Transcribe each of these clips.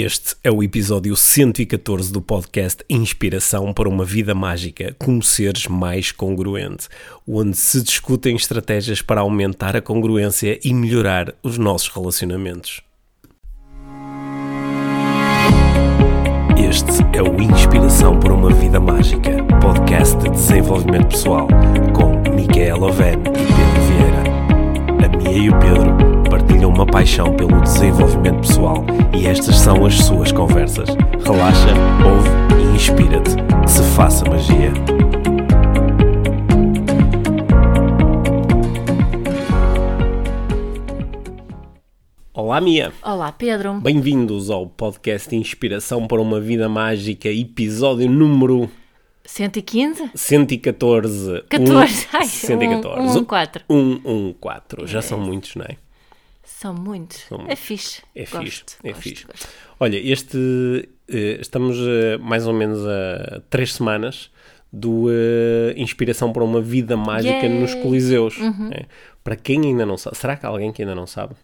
Este é o episódio 114 do podcast Inspiração para uma Vida Mágica como seres mais congruente, onde se discutem estratégias para aumentar a congruência e melhorar os nossos relacionamentos. Este é o Inspiração para uma Vida Mágica, podcast de desenvolvimento pessoal, com Micaela Oven e Pedro Vieira. A Mia e o Pedro partilham uma paixão pelo desenvolvimento pessoal e estas são as suas conversas. Relaxa, ouve e inspira-te. Que se faça magia. Olá, Mia. Olá, Pedro. Bem-vindos ao podcast Inspiração para uma Vida Mágica, episódio número 115? 114. 14. Ai, 114. 114. 114. Já são muitos, não é? São muitos. São É muitos. fixe. É gosto, fixe, é gosto, fixe. gosto. Olha, este eh, estamos eh, mais ou menos a três semanas do eh, Inspiração para uma Vida Mágica Yay! Uhum. nos Coliseus. né? Para quem ainda não sabe, será que há alguém que ainda não sabe?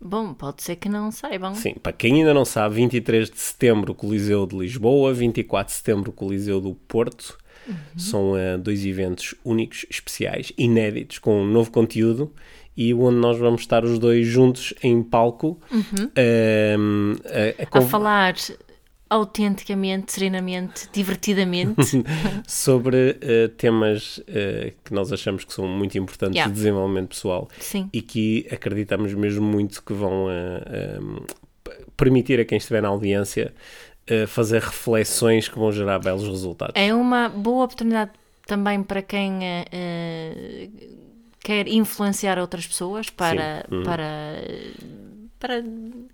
Bom, pode ser que não saibam. Sim, para quem ainda não sabe, 23 de setembro Coliseu de Lisboa, 24 de setembro Coliseu do Porto. Uhum. São eh, dois eventos únicos, especiais, inéditos, com um novo conteúdo e onde nós vamos estar os dois juntos em palco ehm, a- a A conv- falar autenticamente, serenamente, divertidamente. sobre eh, temas eh, que nós achamos que são muito importantes Yeah. de desenvolvimento pessoal Sim. e que acreditamos mesmo muito que vão p- permitir a quem estiver na audiência fazer reflexões que vão gerar belos resultados. É uma boa oportunidade também para quem quer influenciar outras pessoas para, Sim. Uhum. para, para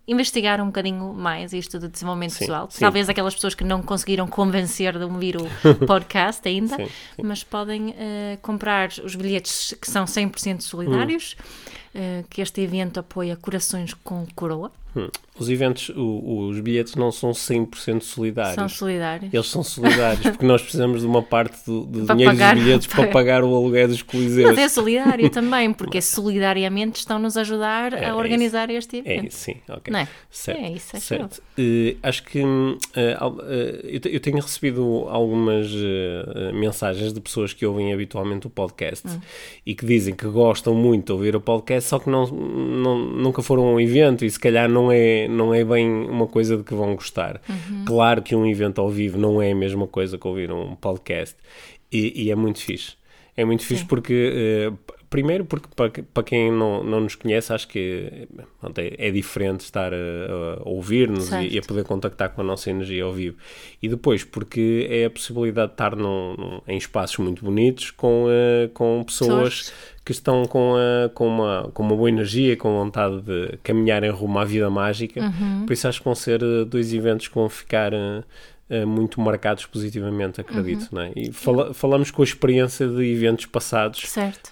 investigar um bocadinho mais isto do desenvolvimento Sim, pessoal. sim. Talvez aquelas pessoas que não conseguiram convencer de ouvir o podcast ainda, mas podem eh, comprar os bilhetes que são 100% solidários, eh, que este evento apoia Corações com Coroa. Hum. Os eventos, o- os bilhetes não são 100% solidários. São solidários. Eles são solidários porque nós precisamos de uma parte do, do Para dinheiro pagar- dos bilhetes para pagar o aluguer dos coliseus. Mas é solidário também, porque solidariamente estão-nos a ajudar É, é a organizar este É evento. isso, sim, ok. Não é? Certo, É isso, acho certo. Eh, acho que eh, al- eh, eu, te- eu tenho recebido algumas eh, eh, mensagens de pessoas que ouvem habitualmente o podcast Hum. e que dizem que gostam muito de ouvir o podcast, só que não, não- nunca foram a um evento e se calhar não é, não é bem uma coisa de que vão gostar. Uhum. Claro que um evento ao vivo não é a mesma coisa que ouvir um podcast e, e é muito fixe. É muito fixe porque, p- primeiro, porque para, para quem não, não nos conhece, acho que é, é diferente estar a, a ouvir-nos e, e a poder contactar com a nossa energia ao vivo. E depois, porque é a possibilidade de estar num- num- em espaços muito bonitos com, eh, com pessoas Pessoas. Que estão com, a, com, uma, com uma boa energia, com vontade de caminhar em rumo à vida mágica. Uhum. Por isso acho que vão ser eh, dois eventos que vão ficar eh, muito marcados positivamente, acredito. Não é? E fala- falamos com a experiência de eventos passados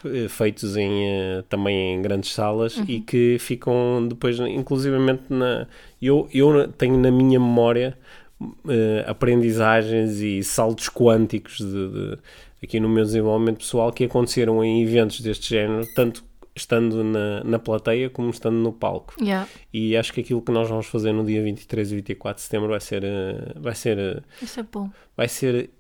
eh, feitos em, eh, também em grandes salas Uhum. e que ficam depois, inclusivamente, na, eu, eu tenho na minha memória aprendizagens e saltos quânticos de, de- aqui no meu desenvolvimento pessoal que aconteceram em eventos deste género, tanto estando na, na plateia como estando no palco. Yeah. E acho que aquilo que nós vamos fazer no dia 23 e 24 de setembro vai ser, eh, vai ser, eh, Isso é bom. vai ser,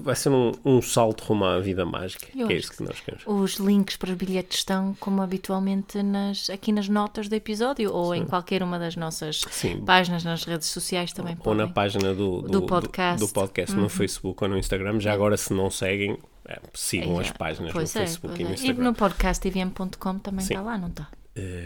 vai ser um, um salto rumo à vida mágica, Eu que é isso que nós queremos. Os links para os bilhetes estão, como habitualmente, nas, aqui nas notas do episódio ou em qualquer uma das nossas Sim. páginas nas redes sociais também ou na podem. página do, do, Do podcast. Uhum. do podcast no Facebook ou no Instagram. Já agora, se não seguem, é, sigam É, as páginas no é, Facebook e no é. Instagram. no podcast tvm.com também Sim. está lá, não está?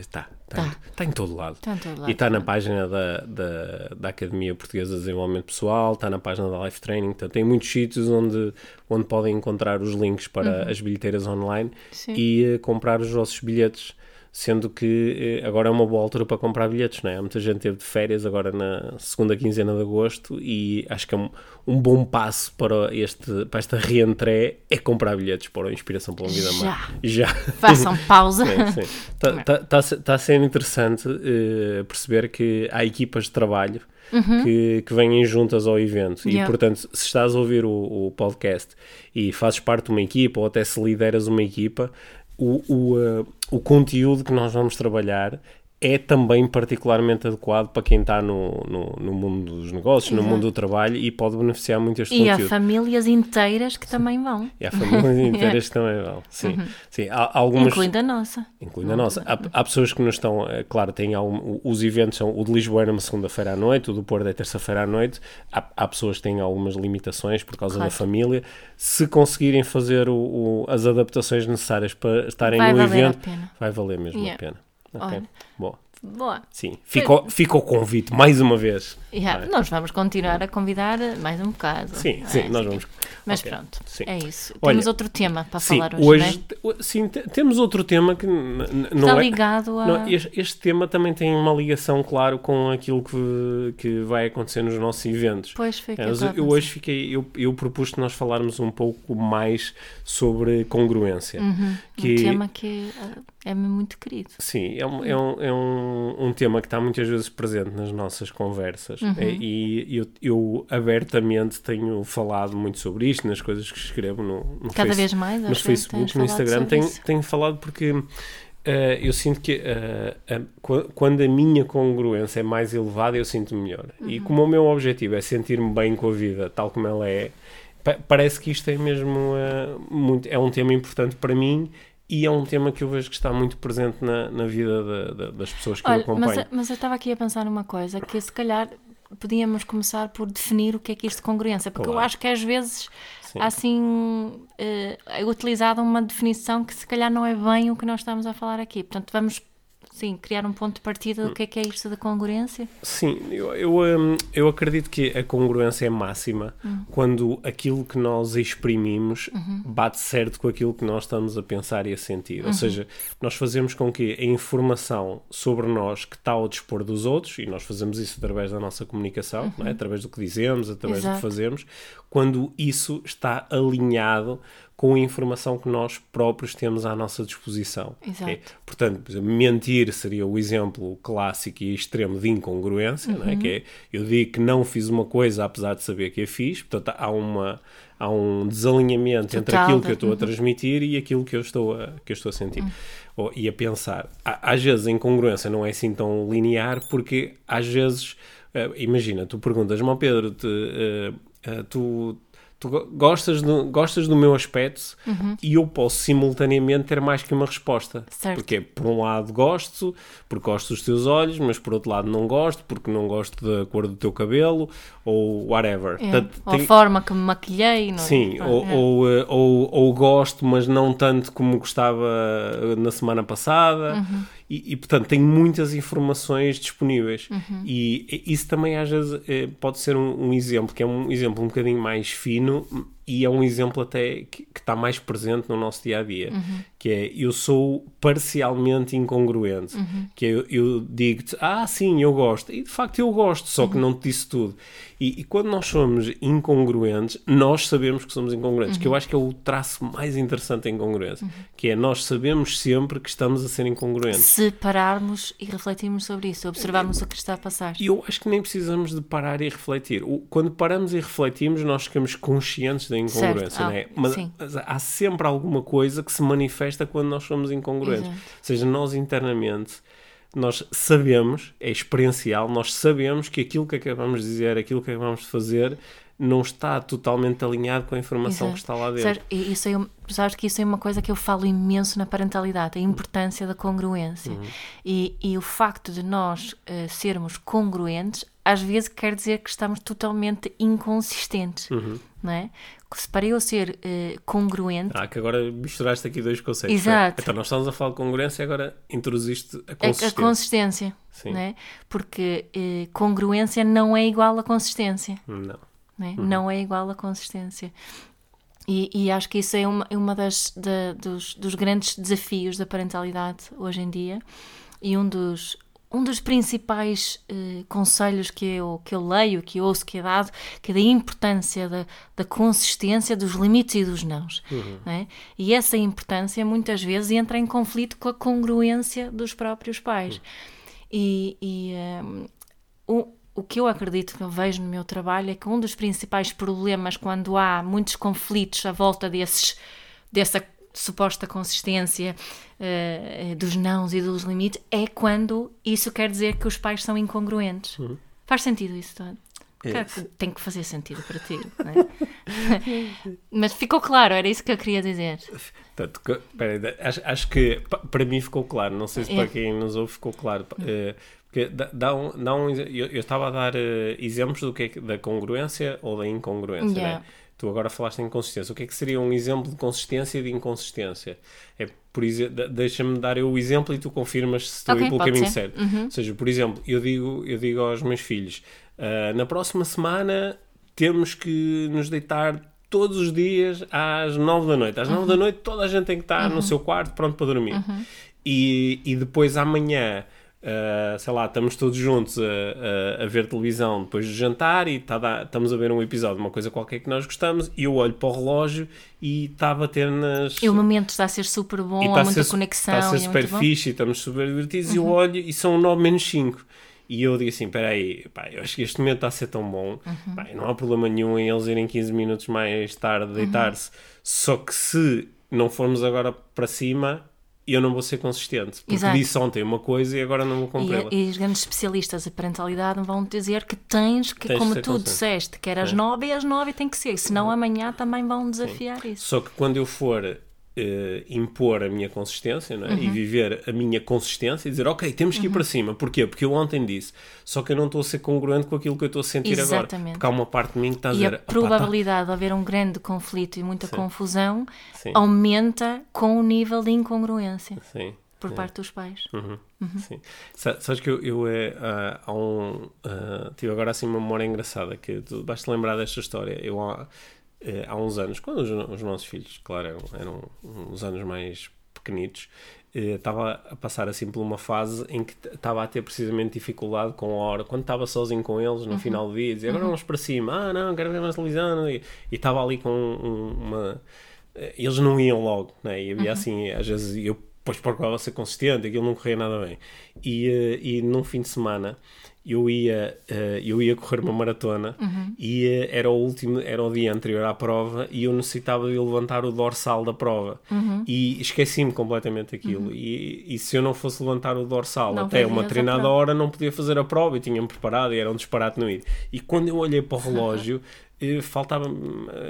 Está, Tá. está, está em todo lado. Está em todo lado, e está na tá. página da, da, da Academia Portuguesa de Desenvolvimento Pessoal, está na página da Life Training, portanto, tem muitos sítios onde, onde podem encontrar os links para as bilheteiras online Uhum. Sim. e eh, comprar os vossos bilhetes. Sendo que eh, agora é uma boa altura para comprar bilhetes, não é? Muita gente teve de férias agora na segunda quinzena de agosto e acho que é um, um bom passo para, este, para esta reentré é comprar bilhetes para a Inspiração para uma Vida Já. Má. Já. Façam pausa. Está tá, tá, tá ser interessante eh, perceber que há equipas de trabalho que, que vêm juntas ao evento. E, Uhum. Yeah. portanto, se estás a ouvir o, o podcast e fazes parte de uma equipa ou até se lideras uma equipa, o, o, eh, o conteúdo que nós vamos trabalhar é também particularmente adequado para quem está no, no, no mundo dos negócios, no Exato. mundo do trabalho e pode beneficiar muito este E há conteúdo. famílias inteiras que também vão, E há famílias inteiras que também vão. Sim, sim. Há algumas. Uhum. incluindo a nossa. Incluindo a nossa. Há, há pessoas que nos estão, eh, claro, têm algum, os eventos são o de Lisboa é numa segunda-feira à noite, o do Porto é terça-feira à noite. Há, há pessoas que têm algumas limitações por causa Claro. da família. Se conseguirem fazer o- o- as adaptações necessárias para estarem Vai no evento, vai valer mesmo Yeah. a pena. Ok, Olha. Bom, Boa. sim. Fica, o- fica o convite mais uma vez. Yeah, Nós vamos continuar a convidar mais um bocado. Sim, É, sim, nós vamos. Mas Ok, pronto, sim. é isso. Olha, Temos outro tema para Sim, falar hoje, não é? hoje sim, te- temos outro tema que não Está é. ligado a... Não, este, este tema também tem uma ligação, claro, com aquilo que, que vai acontecer nos nossos eventos. Pois foi que É, eu eu hoje fiquei, eu, eu propus que nós falarmos um pouco mais sobre congruência. Uhum, que- Um tema que é, muito querido. Sim, é, um, é, um, é um, um tema que está muitas vezes presente nas nossas conversas Uhum. É, e eu, eu abertamente tenho falado muito sobre isto nas coisas que escrevo no, no Cada Face- vez mais, no Facebook, no Instagram, tenho, isso. tenho falado porque eh, eu sinto que qu- quando a minha congruência é mais elevada, eu sinto melhor. E Uhum. como o meu objetivo é sentir-me bem com a vida tal como ela é, pa- parece que isto é mesmo eh, muito, é um tema importante para mim. E é um tema que eu vejo que está muito presente na, na vida da- da- das pessoas que eu Olha, acompanho. mas, mas eu estava aqui a pensar numa coisa, que se calhar podíamos começar por definir o que é que isto de congruência, porque eu Claro. acho que às vezes Sim. há assim eh, é utilizada uma definição que se calhar não é bem o que nós estamos a falar aqui. Portanto, vamos sim, criar um ponto de partida do que é que é isto da congruência. Sim, eu, eu, hum, eu acredito que a congruência é máxima quando aquilo que nós exprimimos bate certo com aquilo que nós estamos a pensar e a sentir. Ou seja, nós fazemos com que a informação sobre nós que está ao dispor dos outros, e nós fazemos isso através da nossa comunicação, é? através do que dizemos, através do Exato. que fazemos, quando isso está alinhado com a informação que nós próprios temos à nossa disposição. Exato. É, Portanto, mentir seria o exemplo clássico e extremo de incongruência, não é? que é eu digo que não fiz uma coisa apesar de saber que a fiz, portanto há, uma, há um desalinhamento entre Total aquilo de- que eu estou a transmitir e aquilo que eu estou a, que eu estou a sentir Ou- e a pensar. Às vezes a incongruência não é assim tão linear porque às vezes, eh, imagina, tu perguntas-me ao Pedro, te, eh, eh, tu tu go- gostas do, gostas do meu aspecto e eu posso simultaneamente ter mais que uma resposta. Certo. Porque por um lado gosto, porque gosto dos teus olhos, mas por outro lado não gosto, porque não gosto da cor do teu cabelo, ou whatever. É. Portanto, Ou a tem- forma que me maquilhei. Não é? Sim, Pronto, ou, é. ou, eh, ou, ou gosto, mas não tanto como gostava na semana passada. Uhum. E, e, portanto, tenho muitas informações disponíveis. Uhum. E isso também, às vezes, eh, pode ser um, um exemplo, que é um exemplo um bocadinho mais fino e é um exemplo até que, está mais presente no nosso dia a dia. Uhum. Que é, eu sou parcialmente incongruente. Uhum. Que é, eu, eu digo-te, ah, sim, eu gosto. E de facto eu gosto, só Uhum. que não te disse tudo. E, e quando nós somos incongruentes, nós sabemos que somos incongruentes, Uhum. que eu acho que é o traço mais interessante da incongruência, que é nós sabemos sempre que estamos a ser incongruentes. Se pararmos e refletirmos sobre isso, observarmos o que está a passar. E eu acho que nem precisamos de parar e refletir. Quando paramos e refletimos, nós ficamos conscientes da incongruência, Certo. Ah, não é? Mas, sim. mas há sempre alguma coisa que se manifesta quando nós somos incongruentes. Exato. Ou seja, nós internamente, nós sabemos, é experiencial, nós sabemos que aquilo que acabamos de dizer, aquilo que acabamos de fazer, não está totalmente alinhado com a informação Exato. que está lá dentro. Isso é, sabes que isso é uma coisa que eu falo imenso na parentalidade, a importância da congruência. Uhum. E, e o facto de nós eh, sermos congruentes, às vezes quer dizer que estamos totalmente inconsistentes, Uhum. não é? Se para eu ser eh, congruente, Ah, que agora misturaste aqui dois conceitos. Exato. Então nós estamos a falar de congruência e agora introduziste a consistência. a consistência, Sim. não é? Porque eh, congruência não é igual a consistência. Não. Né? não é igual a consistência. E, e acho que isso é uma, é uma das, da- dos, dos grandes desafios da parentalidade hoje em dia e um dos, um dos principais eh, conselhos que eu, que eu leio, que ouço, que é dado, que é da importância da, da consistência dos limites e dos nãos. né? E essa importância muitas vezes entra em conflito com a congruência dos próprios pais. E, e, ehm, o, que eu acredito que eu vejo no meu trabalho é que um dos principais problemas quando há muitos conflitos à volta desses, dessa suposta consistência uh, dos nãos e dos limites, é quando isso quer dizer que os pais são incongruentes. Uhum. Faz sentido isso, Todd? É. Tem que fazer sentido para ti, não é? Mas ficou claro, era isso que eu queria dizer. Portanto, peraí, acho, acho que pa- para mim ficou claro, não sei se É. para quem nos ouve ficou claro. eh, porque dá, um, dá um, eu, eu estava a dar eh, exemplos do que é da congruência ou da incongruência, Yeah. né? Tu agora falaste em consistência. O que é que seria um exemplo de consistência e de inconsistência? É, por exemplo, deixa-me dar eu o exemplo e tu confirmas se estou Ok, aí pelo caminho ser. certo. Uhum. Ou seja, por exemplo, eu digo, eu digo aos meus filhos: "Ah, na próxima semana temos que nos deitar todos os dias às nove da noite. Às Uhum. da noite toda a gente tem que estar no seu quarto pronto para dormir. E, e depois amanhã. ah, sei lá, estamos todos juntos a, a- a ver televisão depois do jantar e tá estamos a ver um episódio uma coisa qualquer que nós gostamos e eu olho para o relógio e está a bater nas. E o momento está a ser super bom, há tá a muita ser- conexão. Está a ser e é super fixe e estamos super divertidos. Uhum. E eu olho e são 9 menos 5. E eu digo assim: peraí, pá, eu acho que este momento está a ser tão bom. Uhum. Pá, não há problema nenhum em eles irem 15 minutos mais tarde Uhum. deitar-se. Só que se não formos agora para cima, eu não vou ser consistente. Porque Exato. disse ontem uma coisa e agora não vou cumpri-la. E, e os grandes especialistas de parentalidade vão dizer que tens que, Tens como tu consciente. disseste, que era às É. nove e às nove tem que ser, senão amanhã também vão desafiar isso. Só que quando eu for eh, impor a minha consistência é? Uhum. e viver a minha consistência e dizer, ok, temos que ir para cima. Porquê? Porque eu ontem disse, só que eu não estou a ser congruente com aquilo que eu estou a sentir agora. Exatamente. Porque há uma parte de mim que está a E dizer, a "Opá, tá- probabilidade de haver um grande conflito e muita confusão Sim. aumenta com o nível de incongruência Sim. por parte dos pais. Uhum. Sim. Sa- Sabes que eu, eu é, ah, há um, ah, tive agora assim uma memória engraçada que tu vais-te lembrar desta história. Eu há, eh, há uns anos, quando os, os nossos filhos, claro, eram, uns anos mais pequenitos, eh, estava a passar assim por uma fase em que estava a ter precisamente dificuldade com a hora, quando estava sozinho com eles no final do dia, dizia agora vamos para cima, ah não, quero ver mais televisão, e estava ali com um- uma. eh, Eles não iam logo, né? e havia assim, às vezes eu depois procurava ser consistente, aquilo não corria nada bem. E, eh, e num fim de semana eu ia, eh, eu ia correr uma maratona e eh, era o último, era o dia anterior à prova e eu necessitava de levantar o dorsal da prova. E esqueci-me completamente daquilo. E, e se eu não fosse levantar o dorsal Não até uma treinada hora, não podia fazer a prova e tinha-me preparado e era um disparate no ir. E quando eu olhei para o relógio, faltava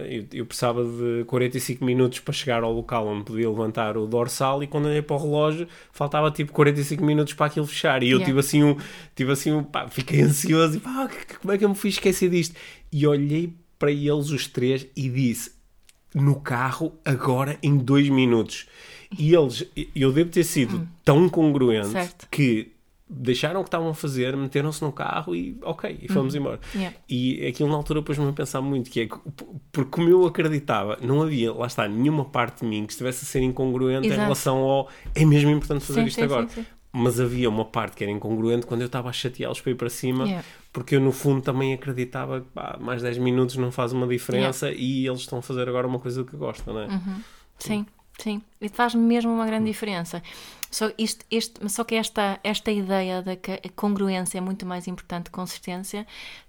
eu, eu precisava de 45 minutos para chegar ao local onde podia levantar o dorsal e quando olhei para o relógio faltava tipo 45 minutos para aquilo fechar e eu Yeah. tive assim um, tive assim um, pá, fiquei ansioso e pá, como é que eu me fiz esquecer disto e olhei para eles os três e disse no carro agora em dois minutos e eles, eu devo ter sido tão congruente Hum. Certo. que deixaram o que estavam a fazer, meteram-se no carro e ok, e fomos embora. Uhum. Yeah. E aquilo na altura pôs-me a pensar muito, que é que, porque como eu acreditava, não havia, lá está, nenhuma parte de mim que estivesse a ser incongruente em Exato. relação ao é mesmo importante fazer Sim, isto sim, agora. sim. Mas havia uma parte que era incongruente quando eu estava a chateá-los para ir para cima, Yeah. porque eu no fundo também acreditava que pá, mais 10 minutos não faz uma diferença e eles estão a fazer agora uma coisa que gostam, não é? Sim, sim. E faz mesmo uma grande diferença. Só, isto, este, só que esta, esta ideia de que a congruência é muito mais importante que consistência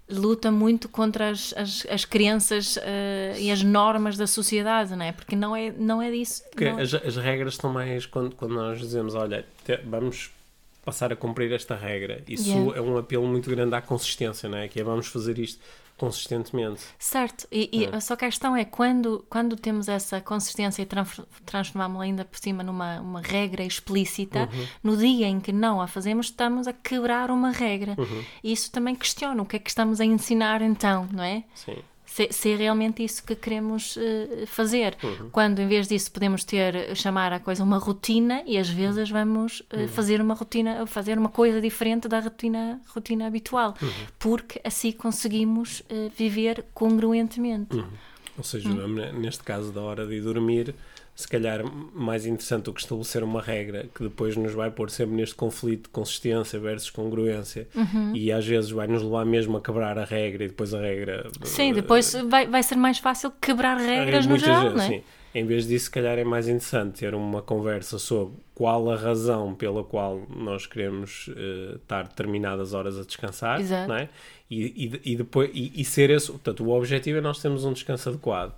luta muito contra as, as, as crenças eh, e as normas da sociedade, não é? Porque não é, não é disso. Porque não- as, as regras estão mais quando, quando nós dizemos, olha, te- vamos passar a cumprir esta regra. Isso Yeah. é um apelo muito grande à consistência, não é? Que é vamos fazer isto consistentemente. Certo, e, e É. só que a questão é quando, quando temos essa consistência e tran- transformamos-la ainda por cima numa uma regra explícita, Uhum. no dia em que não a fazemos, estamos a quebrar uma regra. Uhum. E isso também questiona o que é que estamos a ensinar então, não é? Sim. Se, se é realmente isso que queremos eh, fazer. Uhum. Quando em vez disso podemos ter, chamar a coisa uma rotina e às vezes vamos Uhum. eh, fazer uma rotina, fazer uma coisa diferente da rotina, rotina habitual. Uhum. Porque assim conseguimos eh, viver congruentemente. Uhum. Ou seja, ne- neste caso da hora de ir dormir, se calhar mais interessante do que estabelecer uma regra que depois nos vai pôr sempre neste conflito de consistência versus congruência Uhum. e às vezes vai nos levar mesmo a quebrar a regra e depois a regra Sim, eh, depois vai, vai ser mais fácil quebrar regras no geral, gente, não é? sim. Em vez disso, se calhar é mais interessante ter uma conversa sobre qual a razão pela qual nós queremos eh, estar determinadas horas a descansar, Exato. não é? E, e, e depois, e, e ser esse, portanto, o objetivo é nós termos um descanso adequado.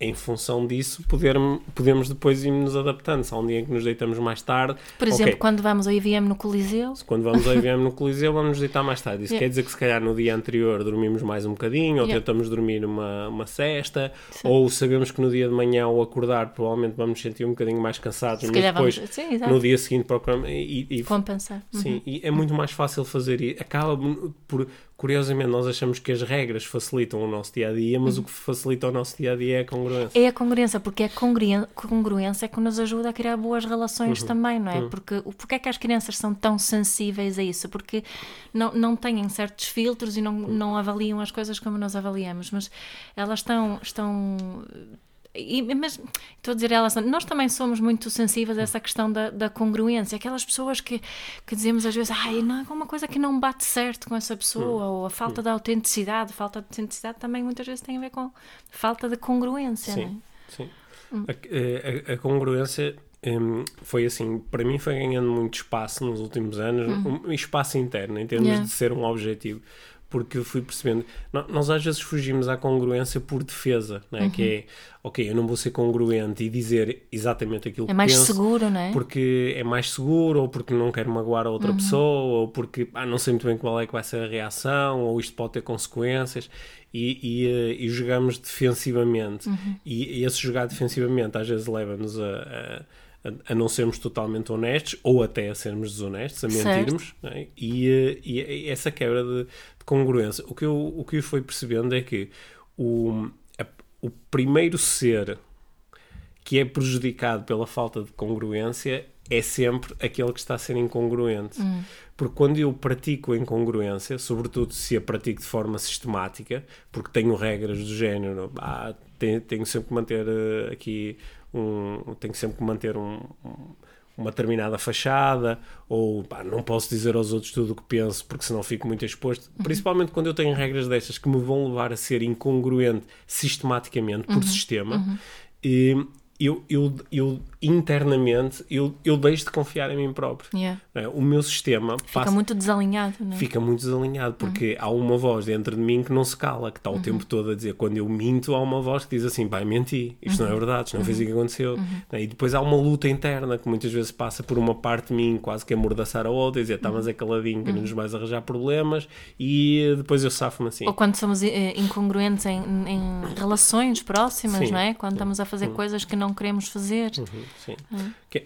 Em função disso, poder, podemos depois ir nos adaptando. Se há um dia em que nos deitamos mais tarde. Por exemplo, okay. quando vamos ao IVM no Coliseu. Quando vamos ao IVM no Coliseu, vamos nos deitar mais tarde. Isso yeah. quer dizer que, se calhar, no dia anterior dormimos mais um bocadinho, ou yeah. tentamos dormir uma, uma cesta, Sim. ou sabemos que no dia de manhã, ao acordar, provavelmente vamos sentir um bocadinho mais cansados, se mas depois, vamos... Sim, no dia seguinte, procuramos. E, e, Compensar. Sim, uhum. e é muito mais fácil fazer isso. Acaba por curiosamente, nós achamos que as regras facilitam o nosso dia a dia, mas uhum. o que facilita o nosso dia a dia é a congruência. É a congruência, porque a congruência é que nos ajuda a criar boas relações uhum. também, não é? Uhum. Porque porque é que as crianças são tão sensíveis a isso? Porque não, não têm certos filtros e não, não avaliam as coisas como nós avaliamos, mas elas estão, estão e, mas estou a dizer elas, nós também somos muito sensíveis a essa questão da, da congruência. Aquelas pessoas que, que dizemos às vezes, ai, não, é uma coisa que não bate certo com essa pessoa, hum. ou a falta hum. de autenticidade. Falta de autenticidade também muitas vezes tem a ver com falta de congruência. Sim, não é? sim. Hum. A, a, a, congruência um, foi assim, para mim foi ganhando muito espaço nos últimos anos, uhum. um espaço interno, em termos yeah. de ser um objetivo porque fui percebendo. Nós às vezes fugimos à congruência por defesa, não é? Uhum. que é, ok, eu não vou ser congruente e dizer exatamente aquilo é que É mais penso, seguro, não é? Porque é mais seguro, ou porque não quero magoar a outra uhum. pessoa, ou porque ah, não sei muito bem qual é que vai ser a reação, ou isto pode ter consequências, e, e, eh, e jogamos defensivamente. Uhum. E, e, esse jogar defensivamente às vezes leva-nos a, a a, não sermos totalmente honestos ou até a sermos desonestos, a mentirmos, é? e, eh, e, essa quebra de, de, congruência. O que, eu, o que eu fui percebendo é que o, a, o primeiro ser que é prejudicado pela falta de congruência é sempre aquele que está a ser incongruente. Hum. Porque quando eu pratico a incongruência, sobretudo se a pratico de forma sistemática, porque tenho regras do género, ah, tenho, tenho sempre que manter uh, aqui um, tenho sempre que manter um, um, uma determinada fachada, ou pá, não posso dizer aos outros tudo o que penso porque senão fico muito exposto. Uhum. Principalmente quando eu tenho regras destas que me vão levar a ser incongruente sistematicamente, por uhum. sistema. Uhum. E, eu, eu, eu internamente eu, eu deixo de confiar em mim próprio. Yeah. É? O meu sistema fica passa, muito desalinhado, é? Fica muito desalinhado porque uhum. há uma voz dentro de mim que não se cala, que está o uhum. tempo todo a dizer. Quando eu minto, há uma voz que diz assim: vai mentir, isto uhum. não é uhum. verdade, isto não fez o que aconteceu. Uhum. É? E depois há uma luta interna que muitas vezes passa por uma parte de mim quase que amordaçar a outra e dizer: tá, mas é caladinho que não nos vais arranjar problemas e depois eu safo-me assim. Ou quando somos eh, incongruentes em, em relações próximas, sim. não é? Quando estamos a fazer coisas que não queremos fazer. Sim.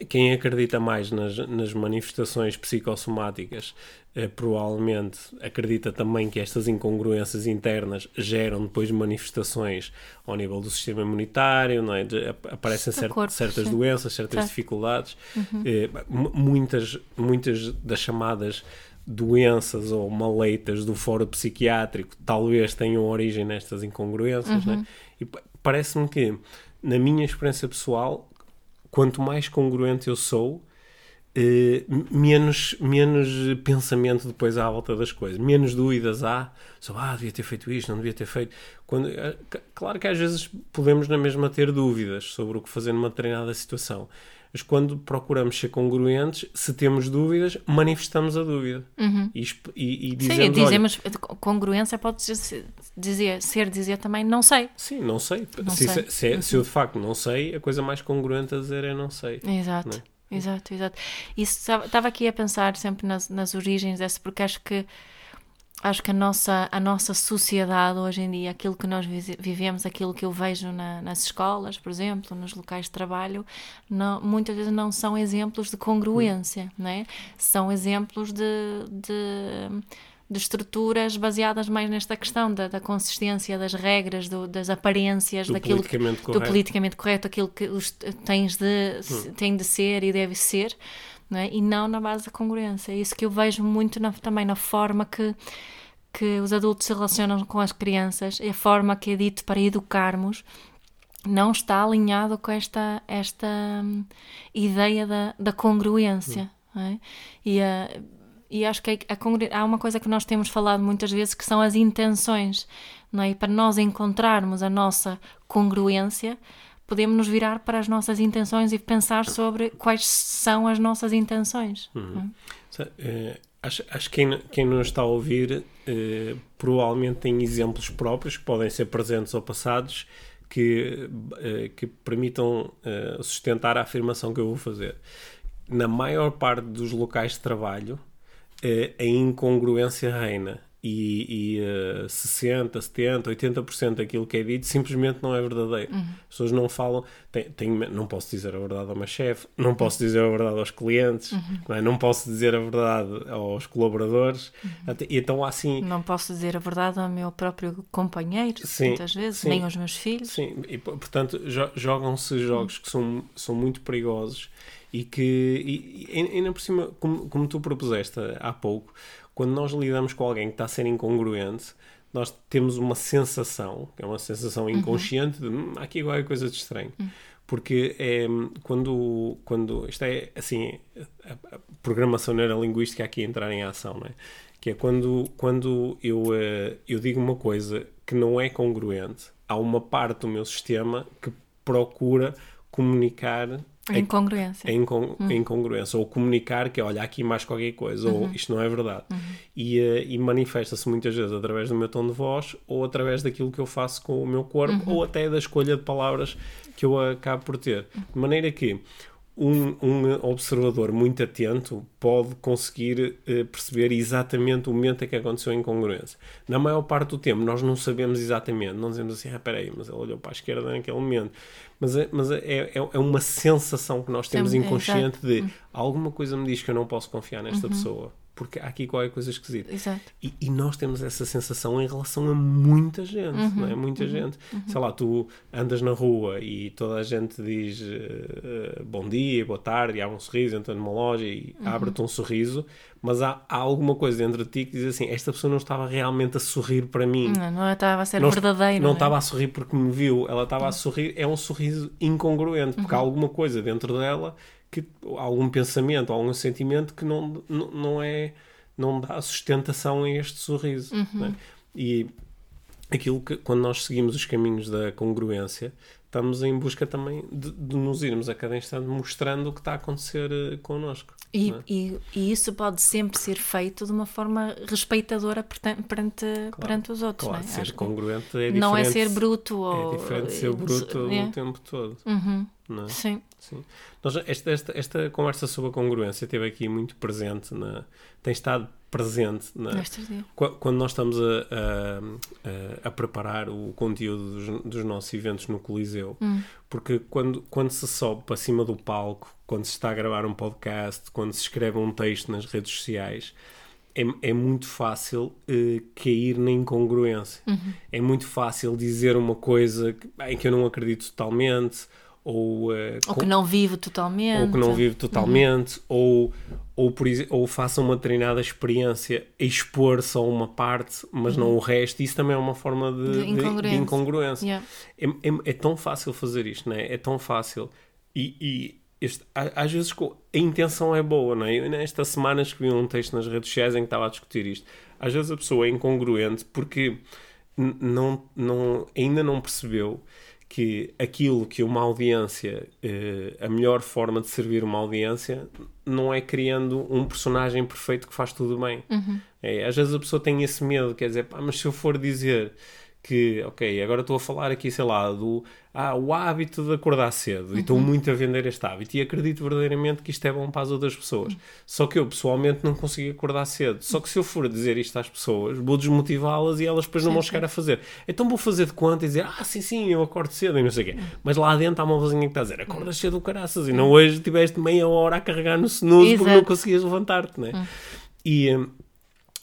Quem acredita mais nas, nas manifestações psicossomáticas eh, provavelmente acredita também que estas incongruências internas geram depois manifestações ao nível do sistema imunitário, não é? De, aparecem cer corpo, certas sim. doenças, certas claro. dificuldades. Uhum. Eh, muitas, muitas das chamadas doenças ou maleitas do foro psiquiátrico talvez tenham origem nestas incongruências, uhum. E parece-me que, na minha experiência pessoal, quanto mais congruente eu sou, eh, menos, menos pensamento depois à volta das coisas, menos dúvidas há sobre, ah, devia ter feito isto, não devia ter feito. Quando, eh, claro que às vezes podemos na mesma ter dúvidas sobre o que fazer numa determinada situação, mas quando procuramos ser congruentes, se temos dúvidas, manifestamos a dúvida. Uhum. E, e, e dizemos, Sim, dizemos, olha, congruência pode dizer, dizer, ser dizer também não sei. Sim, não sei. Não se, sei. Se, uhum. se, eu de facto não sei, a coisa mais congruente a dizer é não sei. Exato. Não é? Exato, exato. Isso estava aqui a pensar sempre nas, nas origens dessa, porque acho que acho que a nossa, a nossa sociedade hoje em dia, aquilo que nós vivemos, aquilo que eu vejo na, nas escolas, por exemplo, nos locais de trabalho, não, muitas vezes não são exemplos de congruência, não é? São exemplos de, de, de estruturas baseadas mais nesta questão da, da consistência das regras, do, das aparências, do daquilo politicamente que, do politicamente correto, aquilo que os, tens de, hum. tem de ser e deve ser não é? e não na base da congruência. É isso que eu vejo muito na, também na forma que, que os adultos se relacionam com as crianças e a forma que é dito para educarmos não está alinhado com esta, esta hum, ideia da, da congruência. É? E, uh, e acho que a, a, há uma coisa que nós temos falado muitas vezes que são as intenções. Não é? E para nós encontrarmos a nossa congruência, podemos nos virar para as nossas intenções e pensar sobre quais são as nossas intenções. Uhum. É, acho, acho que quem, quem nos está a ouvir eh, provavelmente tem exemplos próprios que podem ser presentes ou passados que, uh, que permitam sustentar a afirmação que eu vou fazer. Na maior parte dos locais de trabalho, a incongruência reina e, e uh, 60, 70, 80% daquilo que é dito simplesmente não é verdadeiro. Uhum. As pessoas não falam, tem, tem, não posso dizer a verdade ao meu chefe, não posso dizer a verdade aos clientes, uhum. não, é? não, posso dizer a verdade aos colaboradores, uhum. Até, então assim... Não posso dizer a verdade ao meu próprio companheiro, sim, muitas vezes, sim, nem aos meus filhos. Sim, e portanto jogam-se jogos que são, são muito perigosos e que, e, e, ainda por cima, como, como tu propuseste há pouco, quando nós lidamos com alguém que está a ser incongruente, nós temos uma sensação, que é uma sensação uhum. inconsciente uhum. de hum, há aqui qualquer coisa de estranho. Uhum. Porque é, quando, quando. Isto é assim. A, a programação neurolinguística aqui entrar em ação, não é? Que é quando, quando eu, uh, eu digo uma coisa que não é congruente, há uma parte do meu sistema que procura comunicar a incongruência. A, incon uhum. a, incongruência. Ou comunicar que, olha, aqui mais qualquer coisa, uhum. ou isto não é verdade. Uhum. E, uh, e manifesta-se muitas vezes através do meu tom de voz, ou através daquilo que eu faço com o meu corpo, uhum. ou até da escolha de palavras que eu acabo por ter. De maneira que um, um, observador muito atento pode conseguir uh, perceber exatamente o momento em que aconteceu a incongruência. Na maior parte do tempo, nós não sabemos exatamente, não dizemos assim, ah, peraí, mas ele olhou para a esquerda naquele momento. Mas, é, mas é, é, é uma sensação que nós temos é, inconsciente de alguma coisa me diz que eu não posso confiar nesta uhum. pessoa porque há aqui qualquer coisa esquisita. Exato. E, e, nós temos essa sensação em relação a muita gente, uhum, não é? Muita uhum, gente. Uhum. Sei lá, tu andas na rua e toda a gente diz uh, bom dia, boa tarde, e há um sorriso, entra numa loja e uhum. abre-te um sorriso, mas há, há, alguma coisa dentro de ti que diz assim: esta pessoa não estava realmente a sorrir para mim. Não, não estava a ser não, verdadeira. Não, é? estava a sorrir porque me viu, ela estava a uhum. sorrir, é um sorriso incongruente, porque há uhum. alguma coisa dentro dela que algum pensamento, algum sentimento que não, não, não é não dá sustentação a este sorriso. Uhum. É? E aquilo que quando nós seguimos os caminhos da congruência, estamos em busca também de, de nos irmos a cada instante mostrando o que está a acontecer uh, connosco. E, é? e, e, isso pode sempre ser feito de uma forma respeitadora perante, claro, perante os outros. Claro, não é? ser congruente é diferente. Não é ser bruto é ou. É diferente ser bruto é. o tempo todo. Uhum. É? Sim. Sim. Nós, esta, esta, esta conversa sobre a congruência esteve aqui muito presente, na, tem estado presente na, quando nós estamos a, a, a, preparar o conteúdo dos, dos, nossos eventos no Coliseu. Hum. Porque quando, quando se sobe para cima do palco, quando se está a gravar um podcast, quando se escreve um texto nas redes sociais, é, é muito fácil uh, cair na incongruência. Uhum. É muito fácil dizer uma coisa em que eu não acredito totalmente ou, uh, ou que não vive totalmente, ou que não vive totalmente, uhum. ou, ou, por, ou faça uma treinada experiência expor só uma parte, mas uhum. não o resto, isso também é uma forma de, de incongruência. De incongruência. Yeah. É, é, é, tão fácil fazer isto, não é? É tão fácil. E, e este, às vezes a intenção é boa, não é? Eu, nesta semana escrevi um texto nas redes sociais em que estava a discutir isto. Às vezes a pessoa é incongruente porque não, não, ainda não percebeu que aquilo que uma audiência, eh, a melhor forma de servir uma audiência, não é criando um personagem perfeito que faz tudo bem. Uhum. É, às vezes a pessoa tem esse medo, quer dizer, pá, mas se eu for dizer que, ok, agora estou a falar aqui, sei lá, do ah, o hábito de acordar cedo uhum. e estou uhum. muito a vender este hábito e acredito verdadeiramente que isto é bom para as outras pessoas. Uhum. Só que eu pessoalmente não consigo acordar cedo. Só que se eu for dizer isto às pessoas, vou desmotivá-las e elas depois não vão chegar a fazer. Então vou fazer de conta e dizer, ah, sim, sim, eu acordo cedo e não sei o quê. Uhum. Mas lá dentro há uma vozinha que está a dizer, acordas cedo caraças e não hoje tiveste meia hora a carregar no snooze porque não conseguias levantar-te, né? Uhum. E hum,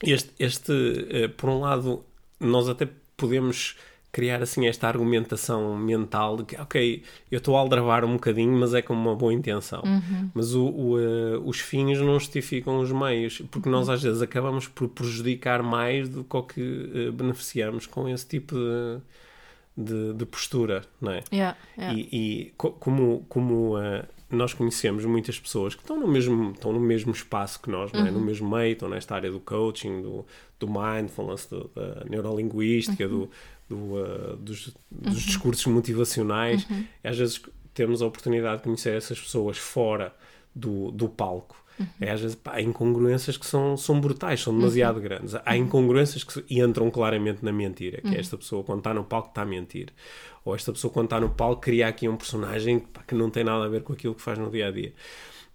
este, este, eh, por um lado, nós até podemos criar assim esta argumentação mental de que, ok, eu estou a aldrabar um bocadinho, mas é com uma boa intenção. Uhum. Mas o, o, uh, os fins não justificam os meios, porque nós às vezes acabamos por prejudicar mais do que o que uh, beneficiamos com esse tipo de, de, de postura, não é? Yeah, yeah. E, e co como, como uh, nós conhecemos muitas pessoas que estão no mesmo, estão no mesmo espaço que nós, não é? Uhum. no mesmo meio, estão nesta área do coaching, do, do mindfulness, do, da neurolinguística, uhum. do, do uh, dos, dos uhum. discursos motivacionais. Uhum. Às vezes temos a oportunidade de conhecer essas pessoas fora do, do palco. É, às vezes pá, há incongruências que são, são brutais, são demasiado grandes. Há incongruências que entram claramente na mentira, que é esta pessoa quando está no palco está a mentir. Ou esta pessoa quando está no palco cria aqui um personagem pá, que não tem nada a ver com aquilo que faz no dia a dia.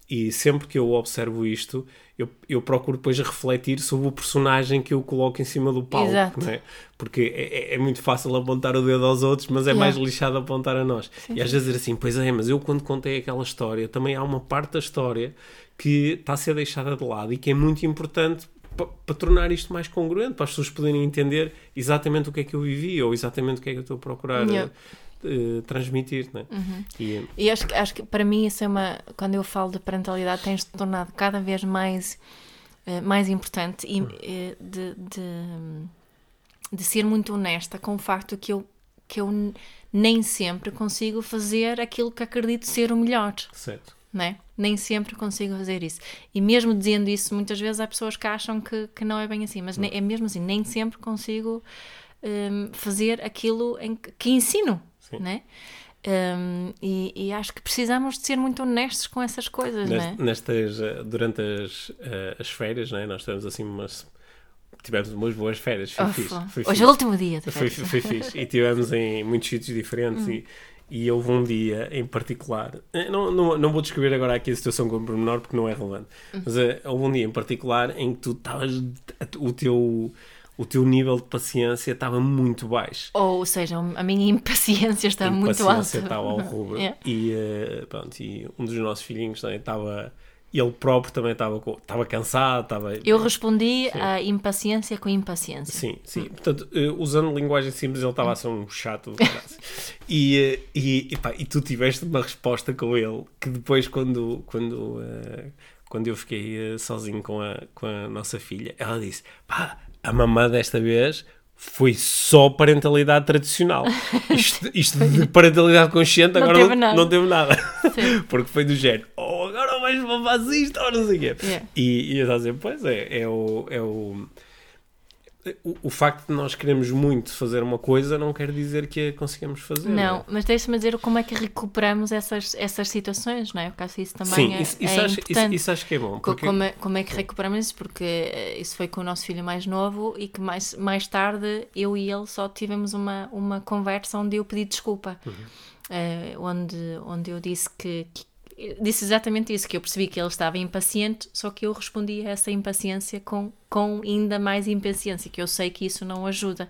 E sempre que eu observo isto, eu, eu procuro depois refletir sobre o personagem que eu coloco em cima do palco, é? Porque é, é- é muito fácil apontar o dedo aos outros, mas é Yeah. mais lixado apontar a nós. e às vezes dizer assim, pois é, mas eu quando contei aquela história, também há uma parte da história que está a ser deixada de lado e que é muito importante pa- para tornar isto mais congruente, para as pessoas poderem entender exatamente o que é que eu vivi ou exatamente o que é que eu estou a procurar Yeah. Eh, transmitir, não é? E, E acho, que- acho que para mim isso é uma. Quando eu falo de parentalidade, tem-se tornado cada vez mais, eh, mais importante e, eh, de, de, de ser muito honesta com o facto que eu, que eu nem sempre consigo fazer aquilo que acredito ser o melhor. certo. Né? Nem sempre consigo fazer isso. E mesmo dizendo isso, muitas vezes há pessoas que acham que, que não é bem assim, mas ne- é mesmo assim, nem sempre consigo hum, fazer aquilo em que, que ensino. Sim. Né? Hum, e, e acho que precisamos de ser muito honestos com essas coisas, Nest- né? nestas, eh, durante as, eh, as férias, né? nós tivemos assim umas. Tivemos umas boas férias, foi fixe. Foi Hoje fixe. é o último dia de Foi, férias. foi fixe. E tivemos em muitos sítios diferentes e, e houve um dia em particular. eh, Não, não, não vou descrever agora aqui a situação com pormenor porque não é relevante. Mas eh, houve um dia em particular em que tu estavas. O teu, o teu nível de paciência estava muito baixo. Ou seja, a minha impaciência está A muito impaciência alta. estava ao rubro. Yeah. E, eh, pronto, e um dos nossos filhinhos também estava. Ele próprio também estava, estava cansado. Estava, Eu respondi à impaciência com impaciência. Sim, sim. Portanto, eh, usando linguagem simples, ele estava a ser um chato e, eh, e, e, pá, e tu tiveste uma resposta com ele que depois, quando, quando, quando eu fiquei sozinho com a, com a nossa filha, ela disse: pá, a mamã desta vez. Foi só parentalidade tradicional. Isto, isto de parentalidade consciente Não agora teve não, não teve nada. Sim. Porque foi do género, oh, agora vais fazer isto, ou não sei o quê. Yeah. E, e eu estava a dizer, pois é, é o, é o, o, o facto de nós queremos muito fazer uma coisa não quer dizer que a conseguimos fazer. Não, é? mas deixa-me dizer como é que recuperamos essas, essas situações, não é? Porque acho que isso também Sim, é, isso, isso, é acho, isso, importante. isso acho que é bom. Porque, Como, é, como é que recuperamos isso? Porque eh, isso foi com o nosso filho mais novo e que mais, mais tarde eu e ele só tivemos uma, uma conversa onde eu pedi desculpa. Uhum. Eh, onde, onde eu disse que, que- Disse exatamente isso, que eu percebi que ele estava impaciente, só que eu respondi a essa impaciência com, com ainda mais impaciência, que eu sei que isso não ajuda.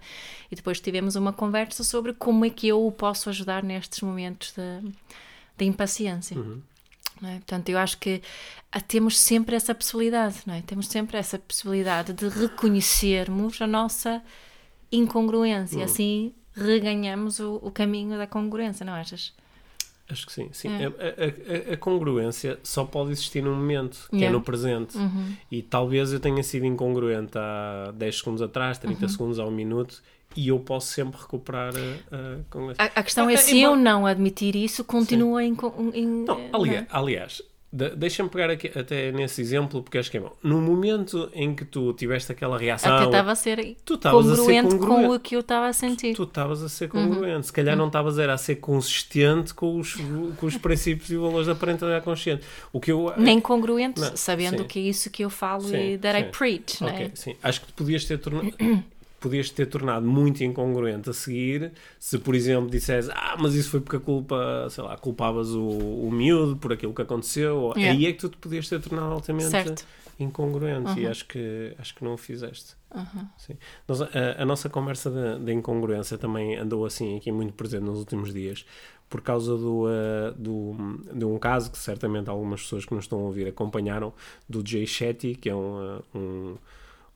E depois tivemos uma conversa sobre como é que eu o posso ajudar nestes momentos de, de impaciência. não é? Portanto, eu acho que ah, temos sempre essa possibilidade, não é? Temos sempre essa possibilidade de reconhecermos a nossa incongruência, assim reganhamos o, o caminho da congruência, não achas? Acho que sim. sim. É. A, a- a- congruência só pode existir num momento, que é Yeah. no presente. Uhum. E talvez eu tenha sido incongruente há 10 segundos atrás, 30 Uhum. segundos, há um minuto, e eu posso sempre recuperar a, a congruência. A, questão é é se eu não admitir isso, continua em, em- Não, eh, aliás, aliás de- deixa-me pegar aqui, até nesse exemplo, porque acho que é bom. No momento em que tu tiveste aquela reação, até estava a ser tu estavas a ser congruente com congruente. o que eu estava a sentir. tu estavas a Uhum. ser congruente. Se calhar não estavas era a ser consistente com os, com os princípios e valores da parentalidade consciente. O que eu, Nem congruente, Não, sabendo sim. que é isso que eu falo Sim, e that sim. I preach, não Ok, é? sim. Acho que tu podias ter tornado. Podias ter tornado muito incongruente a seguir se, por exemplo, dissesse ah, mas isso foi porque a culpa, sei lá, culpavas o, o miúdo por aquilo que aconteceu. Yeah. Aí é que tu te podias ter tornado altamente Certo. incongruente e Uhum. acho que, acho que não o fizeste. Uhum. Sim. Nós, a, a nossa conversa de, de incongruência também andou assim aqui muito presente nos últimos dias por causa do, uh, do, de um caso que certamente algumas pessoas que nos estão a ouvir acompanharam do Jay Shetty, que é um, uh, um,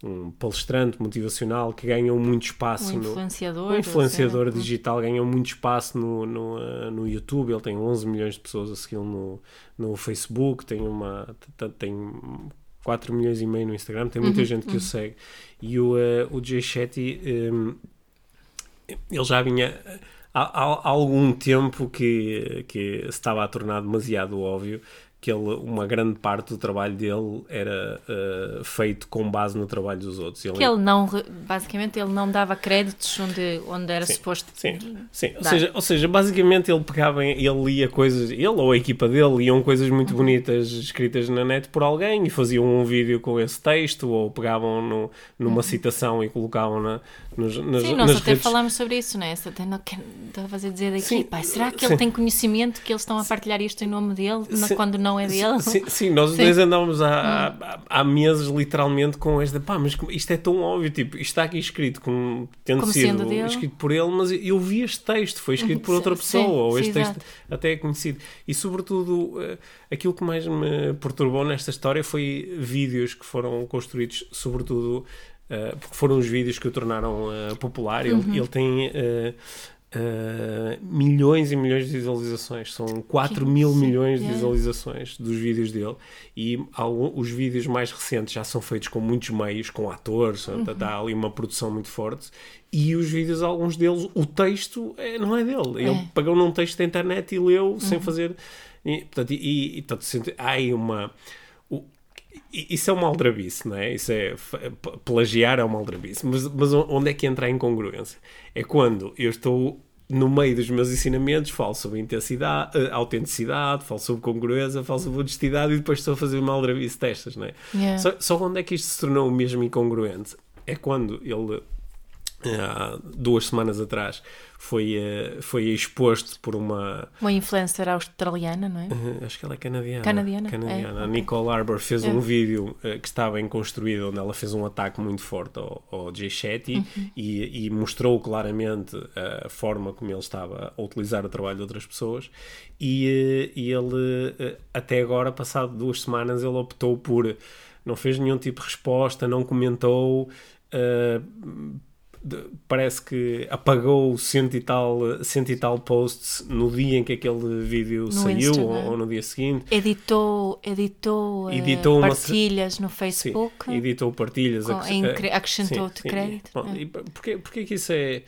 um palestrante motivacional que ganhou muito espaço Um no, influenciador. um influenciador assim, digital ganhou muito espaço no, no, uh, no YouTube. Ele tem 11 milhões de pessoas a segui-lo no, no Facebook, tem, uma, tem 4 milhões e meio no Instagram, tem muita gente que o segue. E o, uh, o Jay Shetty, um, ele já vinha há, há- há algum tempo que, que se estava a tornar demasiado óbvio que ele, uma grande parte do trabalho dele era uh, feito com base no trabalho dos outros. Ele, que ele não, basicamente, ele não dava créditos onde, onde era sim, suposto. Sim, sim. Ou, seja, ou seja, basicamente ele pegava, ele lia coisas, ele ou a equipa dele liam coisas muito uhum. bonitas escritas na net por alguém e faziam um vídeo com esse texto ou pegavam no, numa uhum. citação e colocavam na, nos, nas, sim, nós até redes... falámos sobre isso, não é? Até não, estava a fazer dizer daqui, pai, será que ele tem conhecimento que eles estão a partilhar isto em nome dele sim, quando não é dele? Sim, sim nós dois andávamos há, há, há, meses literalmente com esta, pá, mas isto é tão óbvio, tipo, isto está aqui escrito como tendo como sido escrito por ele, mas eu vi este texto, foi escrito por outra pessoa, ou este texto exato. até é conhecido. E sobretudo, eh, aquilo que mais me perturbou nesta história foi vídeos que foram construídos, sobretudo Uh, porque foram os vídeos que o tornaram uh, popular. Ele, uhum. ele tem uh, milhões e milhões de visualizações. São 4 que mil milhões de visualizações dos vídeos dele. E algum, os vídeos mais recentes já são feitos com muitos meios, com atores, uhum. está ali uma produção muito forte. E os vídeos, alguns deles, o texto é, não é dele. Ele é. pagou num texto da internet e leu uhum. sem fazer. E, portanto, e, e, portanto, há aí uma isso é uma aldrabice, não é? Isso é plagiar é uma aldrabice. Mas, mas onde é que entra a incongruência? É quando eu estou no meio dos meus ensinamentos, falo sobre intensidade, uh, autenticidade, falo sobre congruência, falo sobre honestidade e depois estou a fazer uma aldrabice destas, não é? Yeah. Só, só onde é que isto se tornou o mesmo incongruente? É quando ele há duas semanas atrás foi, uh, foi exposto por uma uma influencer australiana, não é? Uh, acho que ela é canadiana. Canadiana. canadiana. É, a Nicole Arbor fez é. um vídeo uh, que estava bem construído onde ela fez um ataque muito forte ao, ao Jay Shetty uhum. e, e, mostrou claramente a forma como ele estava a utilizar o trabalho de outras pessoas e, e ele até agora, passado duas semanas, ele optou por não fez nenhum tipo de resposta, não comentou Uh, parece que apagou cento e tal, cento e tal posts no dia em que aquele vídeo no saiu ou, ou, no dia seguinte. Editou, editou, editou uh, partilhas uma... no Facebook. Sim, editou partilhas. Com, acrescentou-te crédito. Bom, é. porquê, porquê que isso é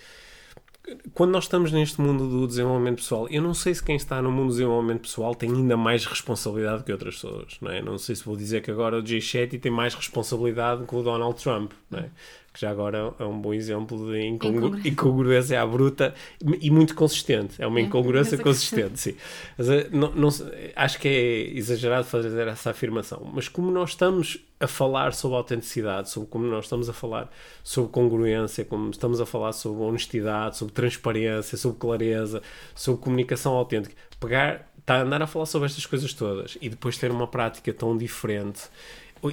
quando nós estamos neste mundo do desenvolvimento pessoal, eu não sei se quem está no mundo do desenvolvimento pessoal tem ainda mais responsabilidade que outras pessoas, não é? Não sei se vou dizer que agora o Jay Shetty tem mais responsabilidade que o Donald Trump, não é? Que já agora é um bom exemplo de incongru incongruência à bruta e muito consistente. É uma incongruência consistente, sim. Mas, eh, não, não, acho que é exagerado fazer essa afirmação, mas como nós estamos a falar sobre autenticidade, sobre como nós estamos a falar sobre congruência, como estamos a falar sobre honestidade, sobre transparência, sobre clareza, sobre comunicação autêntica, pegar, tá, andar a falar sobre estas coisas todas e depois ter uma prática tão diferente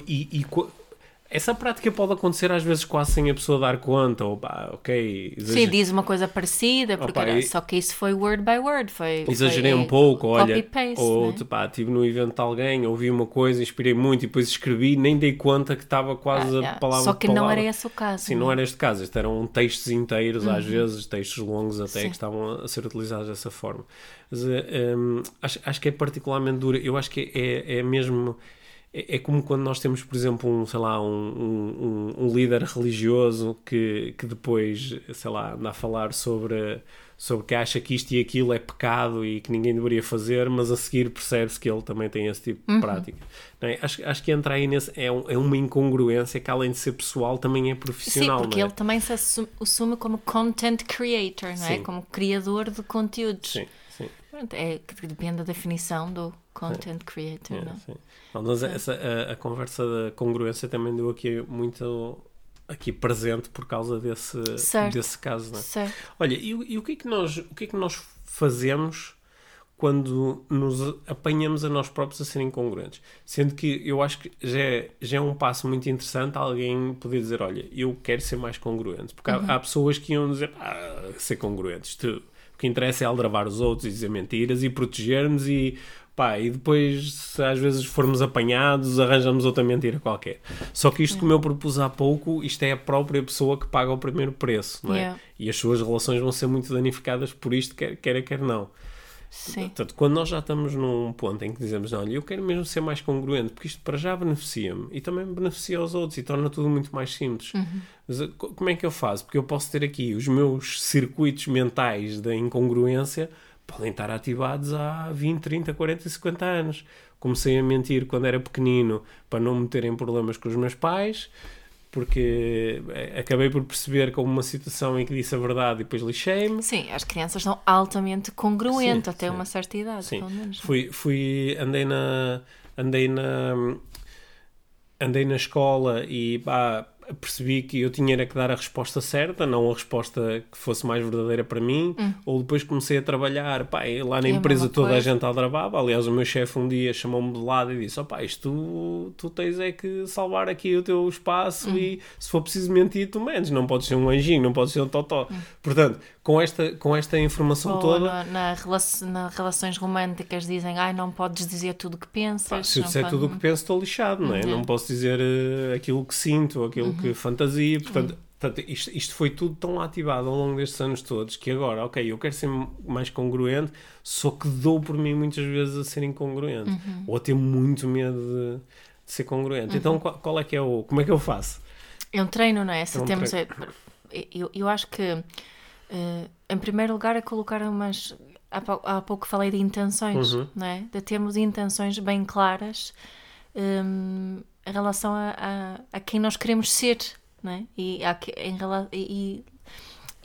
e, e essa prática pode acontecer às vezes quase sem a pessoa dar conta, ou pá, ok. Exager... Sim, diz uma coisa parecida, porque Opa, era, só que isso foi word by word. Foi, exagerei foi um pouco, olha. Paste, ou né? pá, estive no evento de alguém, ouvi uma coisa, inspirei muito e depois escrevi, nem dei conta que estava quase ah, a yeah. palavra. Só que palavra. não era esse o caso. Sim, não, não era este caso. Estes eram textos inteiros, uhum. às vezes, textos longos até, Sim. que estavam a ser utilizados dessa forma. Mas, um, eh, acho, acho que é particularmente duro. Eu acho que é, é mesmo é, é, como quando nós temos, por exemplo, um, sei lá, um, um, um, líder religioso que, que depois, sei lá, anda a falar sobre, sobre que acha que isto e aquilo é pecado e que ninguém deveria fazer, mas a seguir percebe-se que ele também tem esse tipo de uhum. prática. É? Acho, acho que entra aí nesse, é, um, é uma incongruência que além de ser pessoal também é profissional. Sim, porque é? ele também se assume, assume, como content creator, não é? Como criador de conteúdos. Sim, sim. É que depende da definição do content creator, é, não? Mas essa, a, a, conversa da congruência também deu aqui muito aqui presente por causa desse, desse caso. Não é? certo. Olha, e, e, o, que é que nós, o que é que nós fazemos quando nos apanhamos a nós próprios a ser incongruentes? Sendo que eu acho que já é, já é um passo muito interessante alguém poder dizer, olha, eu quero ser mais congruente. Porque uhum. há, há, pessoas que iam dizer, ah, ser congruentes, tu, que interessa é aldrabar os outros e dizer mentiras e proteger-nos e Pá, e depois, se às vezes formos apanhados, arranjamos outra mentira qualquer. Só que isto, como eu propus há pouco, isto é a própria pessoa que paga o primeiro preço, não é? Yeah. E as suas relações vão ser muito danificadas por isto, quer quer, quer não. Sim. Portanto, quando nós já estamos num ponto em que dizemos, olha, eu quero mesmo ser mais congruente, porque isto para já beneficia-me e também beneficia os outros e torna tudo muito mais simples. Uhum. Mas eh, como é que eu faço? Porque eu posso ter aqui os meus circuitos mentais da incongruência podem estar ativados há 20, 30, 40, 50 anos. comecei a mentir quando era pequenino para não me meter em problemas com os meus pais, porque eh, acabei por perceber como uma situação em que disse a verdade e depois lixei-me. Sim, as crianças são altamente congruentes Sim, até sim. uma certa idade, Sim. pelo menos. Fui, fui, andei na, andei na, andei na escola e pá, percebi que eu tinha era que dar a resposta certa, não a resposta que fosse mais verdadeira para mim. Ou depois comecei a trabalhar, pá, lá na Hum. É a empresa mesma toda a coisa. gente aldrabava. Aliás, o meu chefe um dia chamou-me de lado e disse: opá, isto tu, tu tens é que salvar aqui o teu espaço Hum. e se for preciso mentir, tu mentes. Não podes ser um anjinho, não podes ser um totó. Hum. Portanto, com esta, com esta informação Ou toda. na, na relac- na relações românticas dizem, ai, não podes dizer tudo o que pensas. Pá, se eu disser pode- tudo o que penso, estou lixado, não é? Uhum. Não posso dizer eh, aquilo que sinto, aquilo que fantasio. Portanto, portanto isto, isto foi tudo tão ativado ao longo destes anos todos que agora, ok, eu quero ser mais congruente, só que dou por mim muitas vezes a ser incongruente ou a ter muito medo de, de ser congruente. Então, qual, qual é que é o. Como é que eu faço? É um treino, não é? Se É um temos. treino. Eu, eu acho que, eh, em primeiro lugar, é colocar umas. Há, pou- há pouco falei de intenções, Uhum. não é? De termos intenções bem claras hum, em relação a, a, a quem nós queremos ser, não é? E, a em, e,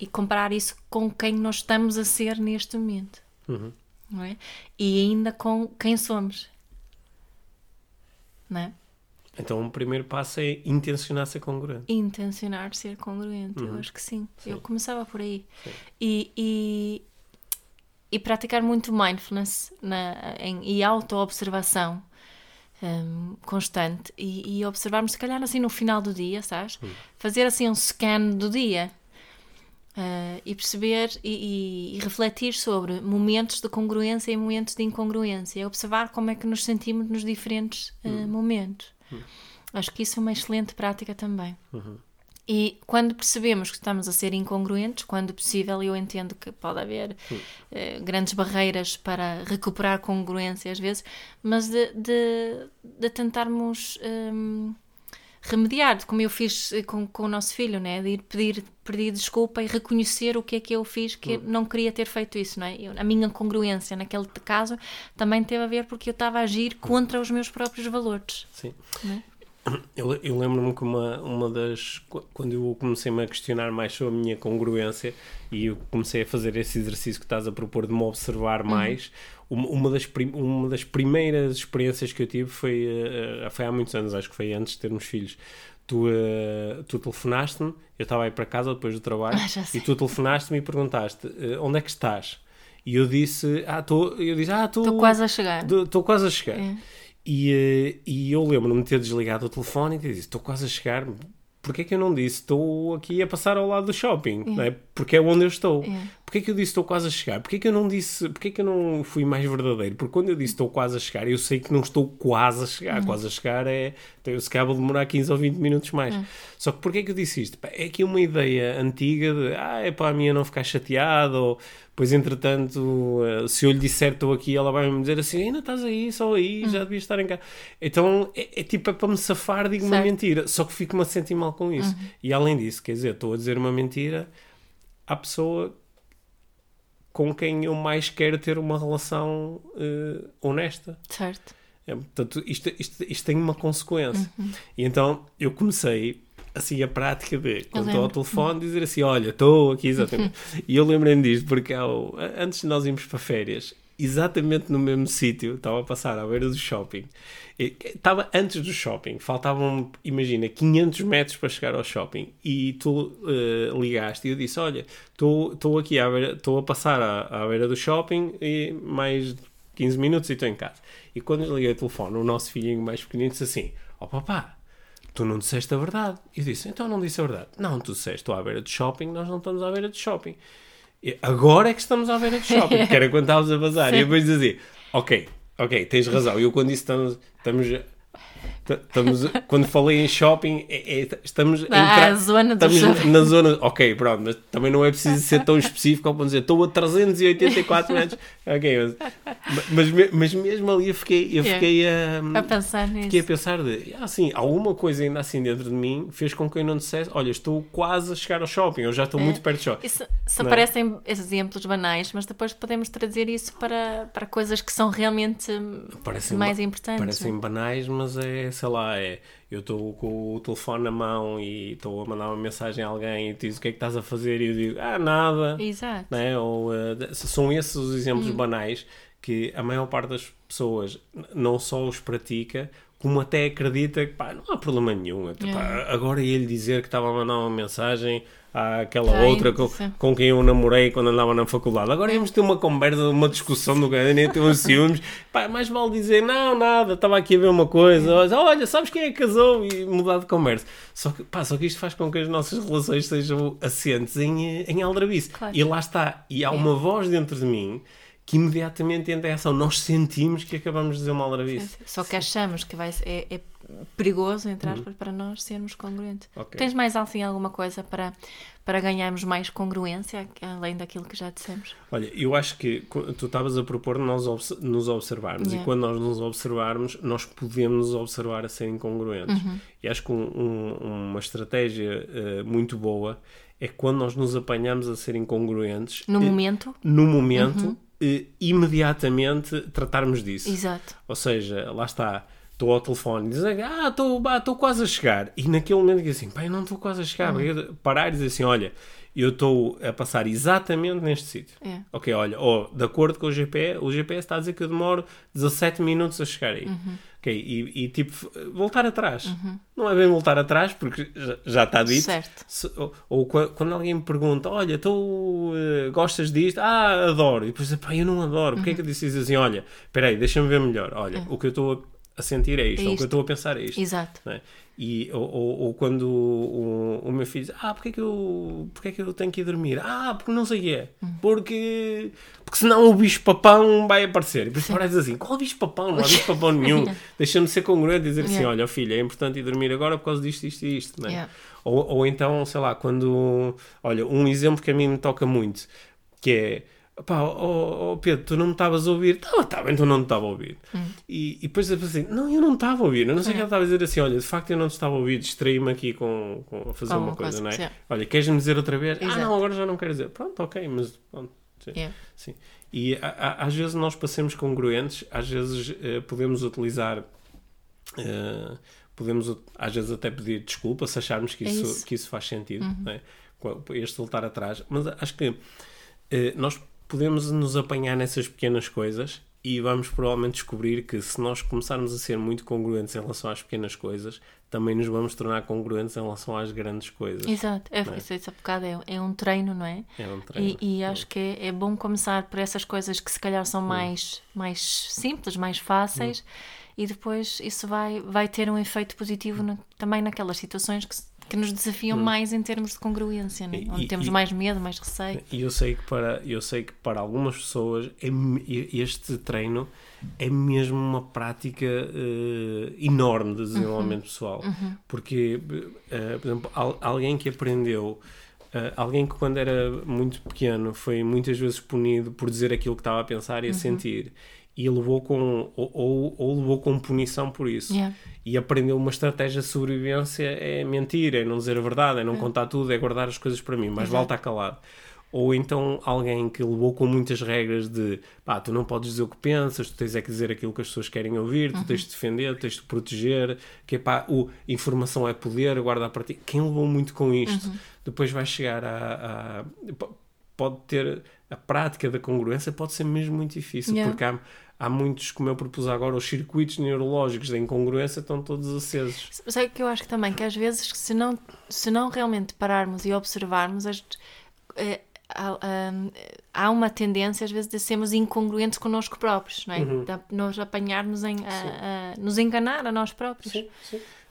e comparar isso com quem nós estamos a ser neste momento, Uhum. não é? E ainda com quem somos, não é? Então, o primeiro passo é intencionar ser congruente. intencionar ser congruente. Uhum. Eu acho que sim. Eu começava por aí. E, e, e praticar muito mindfulness na, em, e auto-observação hum, constante. E, e observarmos, se calhar, assim no final do dia, sabes? Uhum. Fazer assim um scan do dia. ah, e perceber e, e- e refletir sobre momentos de congruência e momentos de incongruência. Observar como é que nos sentimos nos diferentes ah, Uhum. momentos. Acho que isso é uma excelente prática também. Uhum. E quando percebemos que estamos a ser incongruentes, quando possível, eu entendo que pode haver eh, grandes barreiras para recuperar congruência às vezes, mas de, de, de tentarmos hum, remediar, como eu fiz eh, com, com o nosso filho, né? de ir pedir, pedir desculpa e reconhecer o que é que eu fiz, que não queria ter feito isso. Não é? Eu- a minha congruência naquele caso também teve a ver porque eu estava a agir contra os meus próprios valores. Sim. Né? Eu, eu lembro-me que uma, uma das. qu- Quando eu comecei-me a questionar mais sobre a minha congruência e eu comecei a fazer esse exercício que estás a propor de me observar mais, uma, uma, das, uma das primeiras experiências que eu tive foi, eh, foi há muitos anos, acho que foi antes de termos filhos. Tu, eh, tu telefonaste-me, eu estava aí para casa depois do trabalho, Ah, e tu telefonaste-me e perguntaste eh, onde é que estás? E eu disse, ah, estou, eu disse, ah, Estou quase a chegar. Estou quase a chegar. É. E, e eu lembro-me de ter desligado o telefone e ter dito: Estou quase a chegar. Porquê que eu não disse? Estou aqui a passar ao lado do shopping, não é? Porque é onde eu estou. É. Porquê que eu disse estou quase a chegar? Porquê que eu não disse, porquê que eu não fui mais verdadeiro? Porque quando eu disse estou quase a chegar, eu sei que não estou quase a chegar. Uhum. Quase a chegar é, eu se calhar vou demorar 15 ou 20 minutos mais. Uhum. Só que porquê que eu disse isto? É aqui uma ideia antiga de, ah, é para a minha não ficar chateada, ou pois entretanto, eh, se eu lhe disser estou aqui, ela vai-me dizer assim, ainda estás aí, só aí, já devias estar em casa. Então, é, é tipo, é para me safar, digo uma Certo. mentira. Só que fico-me a sentir mal com isso. E além disso, quer dizer, estou a dizer uma mentira à pessoa com quem eu mais quero ter uma relação eh, honesta. Certo. É, portanto, isto, isto, isto tem uma consequência. E então eu comecei assim a prática de, quando estou ao telefone, dizer assim: Olha, estou aqui exatamente. e eu lembrei-me disto porque ao, antes de nós irmos para férias, exatamente no mesmo sítio, estava a passar à beira do shopping. Estava antes do shopping, faltavam, imagina, 500 metros para chegar ao shopping. E tu eh, ligaste e eu disse: Olha, estou aqui estou a passar à, à beira do shopping e mais 15 minutos e estou em casa. E quando liguei o telefone, o nosso filhinho mais pequenino disse assim: Ó papá, tu não disseste a verdade. Eu disse: Então não disse a verdade. Não, tu disseste: Estou à beira de shopping, nós não estamos à beira de shopping. E agora é que estamos à beira de shopping, que era quando estávamos a bazar. E eu depois dizia: Ok, ok, tens razão. E eu quando disse estamos. estamos Estamos, quando falei em shopping, é- é- estamos Ah, a zona estamos shopping. na zona. Ok, pronto, mas também não é preciso ser tão específico como dizer estou a 384 metros. Ok, mas mas, mas mesmo ali eu fiquei, eu fiquei a, A pensar nisso. fiquei a pensar de, assim, alguma coisa ainda assim dentro de mim fez com que eu não dissesse, olha, estou quase a chegar ao shopping, eu já estou muito perto do shopping. Isso, se Não é? aparecem exemplos banais, mas depois podemos trazer isso para, para coisas que são realmente Parecem mais importantes. Parecem banais, mas é, sei lá, é. Eu estou com o telefone na mão e estou a mandar uma mensagem a alguém e diz o que é que estás a fazer e eu digo, ah, nada. Exato. Né? Ou, de- são esses os exemplos Hum. banais que a maior parte das pessoas não só os pratica, como até acredita que pá, não há problema nenhum. Até, pá, Yeah. agora ele dizer que estava a mandar uma mensagem àquela Ai, outra com, com quem eu namorei quando andava na faculdade. Agora íamos ter uma conversa, uma discussão do nem ter uns ciúmes. Pá, mais vale dizer, não, nada, estava aqui a ver uma coisa. Olha, sabes quem é que casou? E mudar de conversa. Só que, pá, só que isto faz com que as nossas relações sejam assentes em, em aldrabice. Claro. E lá está. E há uma voz dentro de mim que imediatamente entra em ação. Nós sentimos que acabamos de dizer uma aldrabice. Só que achamos que vai ser, é, é perigoso, entre aspas, para nós sermos congruentes. Uhum. Ok. Tens mais assim alguma coisa para, para ganharmos mais congruência, além daquilo que já dissemos? Olha, eu acho que qu- tu estavas a propor nós obs- nos observarmos Yeah. e quando nós nos observarmos, nós podemos nos observar a serem congruentes. Uhum. E acho que um- um- uma estratégia eh, muito boa é quando nós nos apanhamos a ser incongruentes No momento? no momento, Uhum. Eh, imediatamente tratarmos disso. Exato. Ou seja, lá está, estou ao telefone e dizem, ah, estou quase a chegar. E naquele momento digo assim, eu não estou quase a chegar. Porque Parar e dizer assim, olha, eu estou a passar exatamente neste sítio. É. Ok, olha, oh, de acordo com o GPS, o GPS está a dizer que eu demoro 17 minutos a chegar aí. Ok, e, e, tipo, voltar atrás. Não é bem voltar atrás, porque já, já está dito. Certo. Se- ou, ou qua- quando alguém me pergunta, olha, tu eh, gostas disto? Ah, adoro. E depois, pá, eu não adoro. Porquê é que eu disse assim, olha, espera aí, deixa-me ver melhor. Olha, o que eu estou a sentir é isto, É ou o que eu isto. estou a pensar é isto. Exato. é? E, ou, ou, ou quando o, o meu filho diz, ah, porque é, que eu, porque é que eu tenho que ir dormir? Ah, porque não sei o que é. Porque, porque senão o bicho papão vai aparecer. E depois paras assim, qual bicho papão? Não há bicho papão nenhum. Deixa-me ser congruente e dizer assim, Yeah. olha, filho, é importante ir dormir agora por causa disto, isto e isto. Não é? Yeah. Ou, ou então, sei lá, quando. Olha, um exemplo que a mim me toca muito, que é. Pá, oh, oh, Pedro, tu não me estavas a ouvir? Estava, estava, então não te estava a ouvir. Hum. E, e depois eu pensei, não, eu não estava a ouvir. Eu não sei o que É. ela estava a dizer assim, olha, de facto eu não te estava a ouvir, distraí-me aqui com, com a fazer Com uma coisa, não é? Olha, queres-me dizer outra vez? Ah, Exato. não, agora já não quero dizer. Pronto, ok, mas pronto. Sim. Yeah. Sim. E a- a- às vezes nós passamos congruentes, às vezes eh, podemos utilizar, eh, podemos às vezes até pedir desculpa se acharmos que É isso, isso. Uhum. que isso faz sentido, não é? Este voltar atrás. Mas acho que eh, nós podemos nos apanhar nessas pequenas coisas e vamos provavelmente descobrir que se nós começarmos a ser muito congruentes em relação às pequenas coisas, também nos vamos tornar congruentes em relação às grandes coisas. Exato. É, é? isso, há bocado é, é um treino, não é? É um treino. E, e acho que é, é bom começar por essas coisas que se calhar são mais, mais simples, mais fáceis, e depois isso vai, vai ter um efeito positivo na- também naquelas situações que, se- que nos desafiam mais em termos de congruência, né? Onde e- temos e- mais medo, mais receio. E eu sei que para, eu sei que para algumas pessoas é este treino é mesmo uma prática eh, enorme de desenvolvimento pessoal. Porque, eh, por exemplo, al- alguém que aprendeu, eh, alguém que quando era muito pequeno foi muitas vezes punido por dizer aquilo que estava a pensar e a sentir. E levou com, ou, ou, ou levou com punição por isso Yeah. e aprendeu uma estratégia de sobrevivência é mentir, é não dizer a verdade, é não contar tudo, é guardar as coisas para mim, mas vale estar calado. Ou então alguém que levou com muitas regras de pá, tu não podes dizer o que pensas, tu tens é que dizer aquilo que as pessoas querem ouvir, tu tens de defender, tens de proteger, que é pá, o informação é poder, guarda para ti. Quem levou muito com isto, depois vai chegar a, a- pode ter a prática da congruência pode ser mesmo muito difícil, Yeah. porque há, há muitos, como eu propus agora, os circuitos neurológicos da incongruência estão todos acesos. Sei que eu acho que também que às vezes se não, se não realmente pararmos e observarmos as, eh, há, hum, há uma tendência às vezes de sermos incongruentes connosco próprios, não é? Uhum. De nos apanharmos em a, a- nos enganar a nós próprios. sim.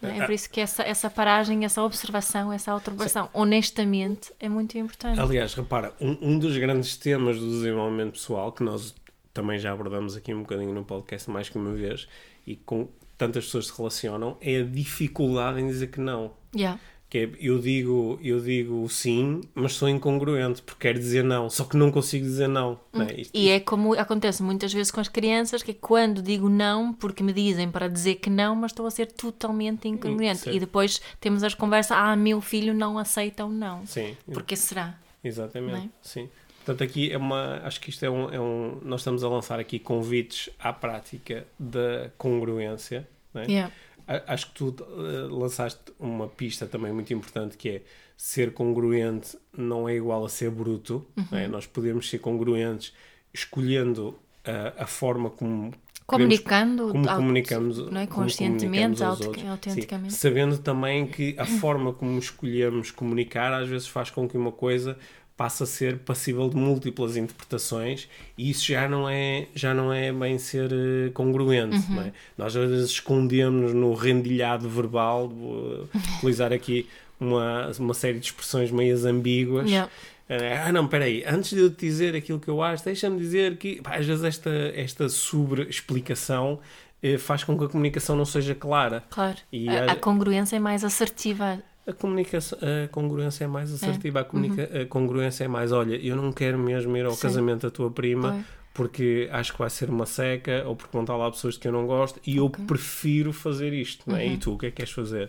não É É por isso que essa, essa paragem, essa observação, essa autoobservação, honestamente, é muito importante. Aliás, repara, um, um dos grandes temas do desenvolvimento pessoal, que nós também já abordamos aqui um bocadinho no podcast mais que uma vez, e com tantas pessoas se relacionam, é a dificuldade em dizer que não. Yeah. Que é, eu digo, eu digo sim, mas sou incongruente, porque quero dizer não, só que não consigo dizer não. não é? Isto- E é como acontece muitas vezes com as crianças, que é quando digo não, porque me dizem para dizer que não, mas estou a ser totalmente incongruente. certo. E depois temos as conversas, ah, meu filho não aceita o não. Sim, Porque será? exatamente. é? Sim. Portanto, aqui é uma. Acho que isto é um, é um. Nós estamos a lançar aqui convites à prática da congruência. não é? Yeah. A- Acho que tu eh, lançaste uma pista também muito importante que é ser congruente não é igual a ser bruto. não Uhum. é? Nós podemos ser congruentes escolhendo a, a forma como Comunicando, como auto- comunicamos, não é? conscientemente, comunicamos autenticamente. Sim, sabendo também que a forma como escolhemos comunicar às vezes faz com que uma coisa passe a ser passível de múltiplas interpretações e isso já não é já não é bem ser eh, congruente Uhum. é? nós às vezes escondemos no rendilhado verbal vou utilizar aqui uma, uma série de expressões meias ambíguas Yeah. eh, Ah, não, peraí, antes de eu te dizer aquilo que eu acho, deixa-me dizer que pá, às vezes esta, esta sobre-explicação eh, faz com que a comunicação não seja clara. Claro. E a, a congruência é mais assertiva. A, comunicação, a congruência é mais assertiva, a, comunica, Uhum. a congruência é mais: olha, eu não quero mesmo ir ao Sim. casamento da tua prima. Porque acho que vai ser uma seca ou porque vão estar lá pessoas que eu não gosto e eu prefiro fazer isto. Não é? Uhum. E tu, o que é que queres fazer?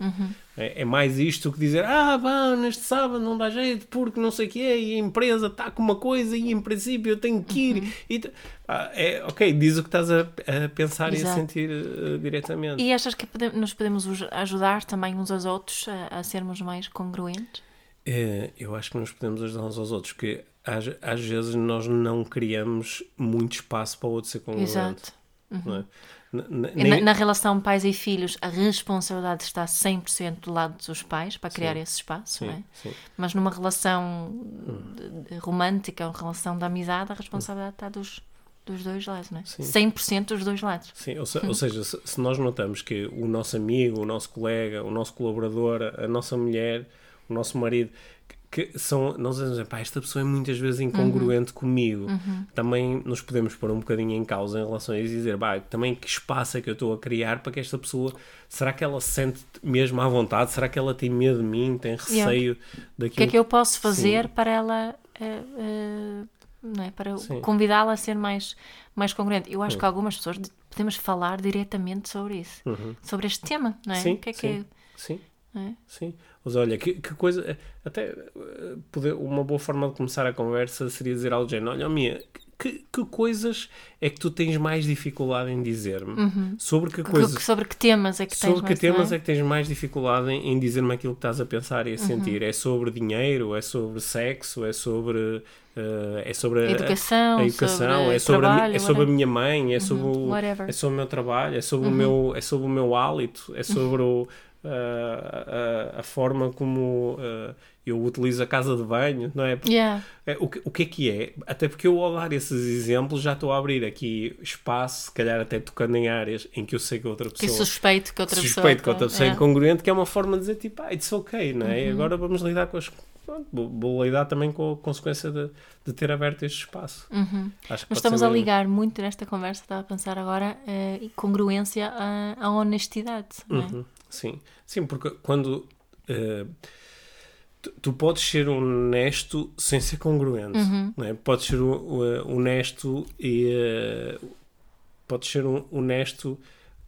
É, é mais isto que dizer: ah, bom, neste sábado não dá jeito porque não sei o que é e a empresa está com uma coisa e em princípio eu tenho que ir. Uhum. E ah, é, ok, diz o que estás a, a pensar e a Exato. sentir eh, diretamente. E achas que pode- nos podemos ajudar também uns aos outros a, a sermos mais congruentes? É, eu acho que nos podemos ajudar uns aos outros, porque às, às vezes nós não criamos muito espaço para o outro ser congruente. Exato. é? N- n- E nem- Na, na relação pais e filhos, a responsabilidade está 100% do lado dos pais para criar Sim. esse espaço, sim, é? sim. Mas numa relação de- romântica, uma relação de amizade, a responsabilidade está dos, dos dois lados, não é? Sim. 100% dos dois lados. Sim, ou, se- ou seja, se, se nós notamos que o nosso amigo, o nosso colega, o nosso colaborador, a nossa mulher, o nosso marido, que, são, nós dizemos, pá, esta pessoa é muitas vezes incongruente comigo, também nos podemos pôr um bocadinho em causa em relação a isso e dizer, pá, também que espaço é que eu estou a criar para que esta pessoa, será que ela se sente mesmo à vontade? Será que ela tem medo de mim? Tem receio daquilo? O que é que eu posso fazer para ela, eh, eh, não é? Para Sim. convidá-la a ser mais, mais congruente? Eu acho que algumas pessoas de- podemos falar diretamente sobre isso, sobre este tema, não é? Uhum. Sim, o que é sim, sim. é? não é? Sim, mas olha, que, que coisa. Até eh, poder, uma boa forma de começar a conversa seria dizer ao género: Olha, Mia, que, que coisas é que tu tens mais dificuldade em dizer-me? Sobre que coisas. sobre que temas é que tens Sobre que mais, temas não é que tens mais dificuldade em, em dizer-me aquilo que estás a pensar e Uhum. a sentir? É sobre dinheiro? É sobre sexo? É sobre. eh, é sobre a, Educação, a educação, sobre é sobre, a, trabalho, é sobre a whatever. Uhum. minha mãe, é sobre, o. Uhum. é sobre o meu trabalho, é sobre, o, meu, é sobre o meu hálito, é sobre o, a, a, a forma como eh, eu utilizo a casa de banho, não é? Yeah. É, o, que, o que é que é? Até porque eu, ao dar esses exemplos, já estou a abrir aqui espaço, se calhar até tocando em áreas em que eu sei que outra Que pessoa. suspeito que outra pessoa. suspeito que outra pessoa é incongruente, que é uma forma de dizer tipo, ah, it's ok, não Uhum. é? E agora vamos lidar com as. pronto, Vou, vou lidar também com a consequência de, de ter aberto este espaço. Que Uhum. Pode estamos a ligar muito nesta conversa, estava a pensar agora, eh, e congruência à, à honestidade. não é? Uhum, Sim, sim, porque quando eh, tu, tu podes ser honesto sem ser congruente, Uhum. não é? Podes ser uh, honesto e eh, podes ser honesto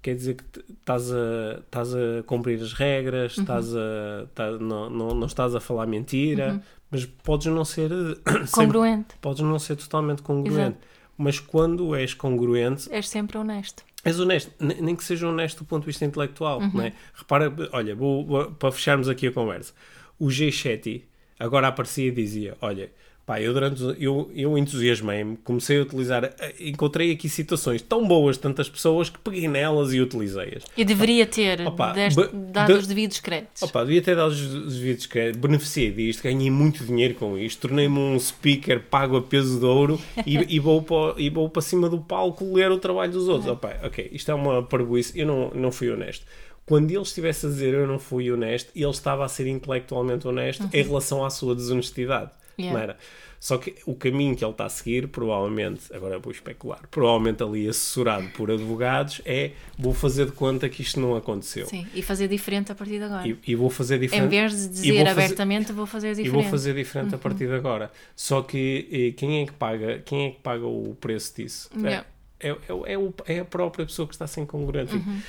quer dizer que estás a, estás a cumprir as regras, Uhum. estás a, tá- não, não, não estás a falar mentira, mas podes não ser eh, sempre- Congruente. podes não ser totalmente congruente. Exato. Mas quando és congruente, És sempre honesto. És honesto, ne- nem que seja honesto do ponto de vista intelectual, Uhum. não é? Repara, olha, vou, vou- para fecharmos aqui a conversa, o G7 agora aparecia e dizia, olha, pá, eu durante, eu, eu entusiasmei-me, comecei a utilizar, eh, encontrei aqui situações tão boas de tantas pessoas que peguei nelas e utilizei-as. E deveria ter Opa, deste- dado da- os devidos créditos. Opa, devia ter dado os os vídeos que beneficiei disto, ganhei muito dinheiro com isto, tornei-me um speaker pago a peso de ouro e, e, vou para, e vou para cima do palco ler o trabalho dos outros. Opa, ok, isto é uma parboice, eu não, não fui honesto. Quando ele estivesse a dizer eu não fui honesto, ele estava a ser intelectualmente honesto em relação à sua desonestidade. Não era? Só que o caminho que ele está a seguir, provavelmente, agora vou especular, provavelmente ali assessorado por advogados, é vou fazer de conta que isto não aconteceu. Sim, e fazer diferente a partir de agora. E, e vou fazer diferente. Em vez de dizer vou fazer- abertamente, vou fazer diferente. E vou fazer diferente a partir de agora. Só que eh, quem é que paga, quem é que paga o preço disso? Yeah. É, é, é, o- é a própria pessoa que está sem congruente. Uhum.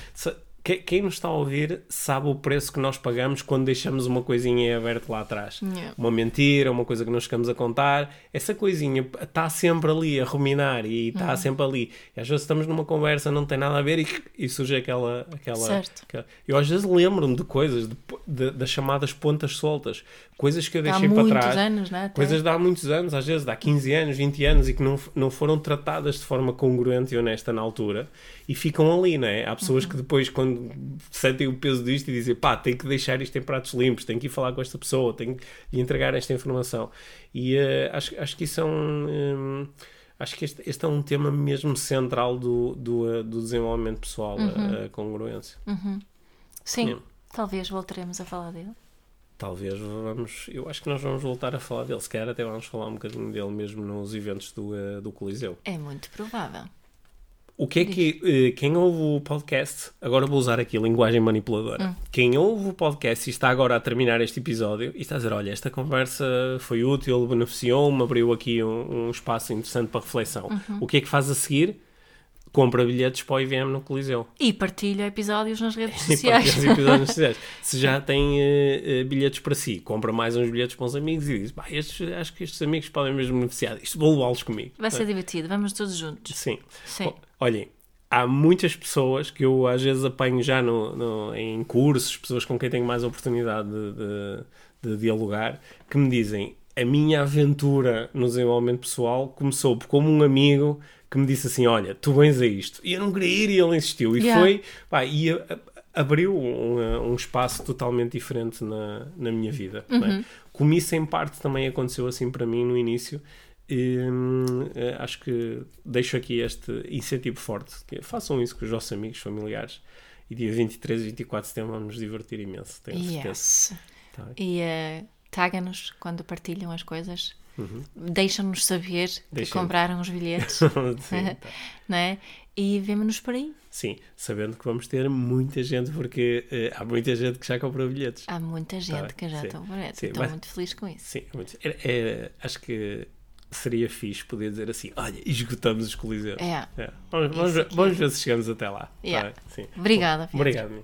Que- Quem nos está a ouvir sabe o preço que nós pagamos quando deixamos uma coisinha em aberto lá atrás. Yeah. Uma mentira, uma coisa que nós chegamos a contar. Essa coisinha está sempre ali a ruminar e está Uhum. sempre ali. E às vezes estamos numa conversa, não tem nada a ver e, e surge aquela. aquela Certo. aquela- Eu às vezes lembro-me de coisas, de, de- das chamadas pontas soltas. Coisas que eu deixei para trás. anos, é? Até. Coisas de há muitos anos, às vezes de há 15 anos, 20 anos, e que não, não foram tratadas de forma congruente e honesta na altura, e ficam ali, não é? Há pessoas Uhum. que depois, quando sentem o peso disto e dizem, pá, tenho que deixar isto em pratos limpos, tenho que ir falar com esta pessoa, tenho que lhe entregar esta informação. E eh, acho, acho que isso é um. hum, acho que este, este é um tema mesmo central do, do, eh, do desenvolvimento pessoal, Uhum. a, congruência. Sim, Yeah. talvez voltaremos a falar dele. Talvez vamos, eu acho que nós vamos voltar a falar dele, se calhar até vamos falar um bocadinho dele mesmo nos eventos do, eh, do Coliseu. É muito provável. O que é que eh, quem ouve o podcast, agora vou usar aqui linguagem manipuladora. Quem ouve o podcast e está agora a terminar este episódio e está a dizer: Olha, esta conversa foi útil, beneficiou-me, abriu aqui um, um espaço interessante para reflexão. O que é que faz a seguir? Compra bilhetes para o IVM no Coliseu. E partilha episódios nas redes E sociais. os episódios sociais. Se já tem eh, eh, bilhetes para si, compra mais uns bilhetes para uns amigos e diz: "Pá, estes, acho que estes amigos podem mesmo beneficiar. Isto vou levá-los comigo. Vai ser divertido, vamos todos juntos. Sim. Sim. O- Olhem, há muitas pessoas que eu às vezes apanho já no, no- em cursos, pessoas com quem tenho mais oportunidade de, de- de dialogar, que me dizem a minha aventura no desenvolvimento pessoal começou por como um amigo que me disse assim, olha, tu vens a isto. E eu não queria ir e ele insistiu. E Yeah. foi, pá, e a- a- abriu um, um espaço totalmente diferente na, na minha vida. não Uhum. é? Como isso em parte também aconteceu assim para mim no início, Hum, eh, acho que deixo aqui este incentivo forte. é, façam isso com os vossos amigos, familiares. E dia 23 e 24 de setembro vamos nos divertir imenso, tenho certeza. Yes. Tá bem? E eh, taga-nos quando partilham as coisas. Deixam-nos saber que Uhum. Deixem- compraram os bilhetes. Sim, tá. não é? E vemo-nos por aí. Sim, sabendo que vamos ter muita gente, porque eh, há muita gente que já comprou bilhetes. Há muita gente bem, que já aí. Sim, Estou mas- muito feliz com isso. Sim, é muito- é- é- acho que seria fixe poder dizer assim: olha, esgotamos os coliseus. É. É. Vamos, vamos vamos ver se chegamos até lá. Tá Yeah. Sim. Obrigada. Obrigado.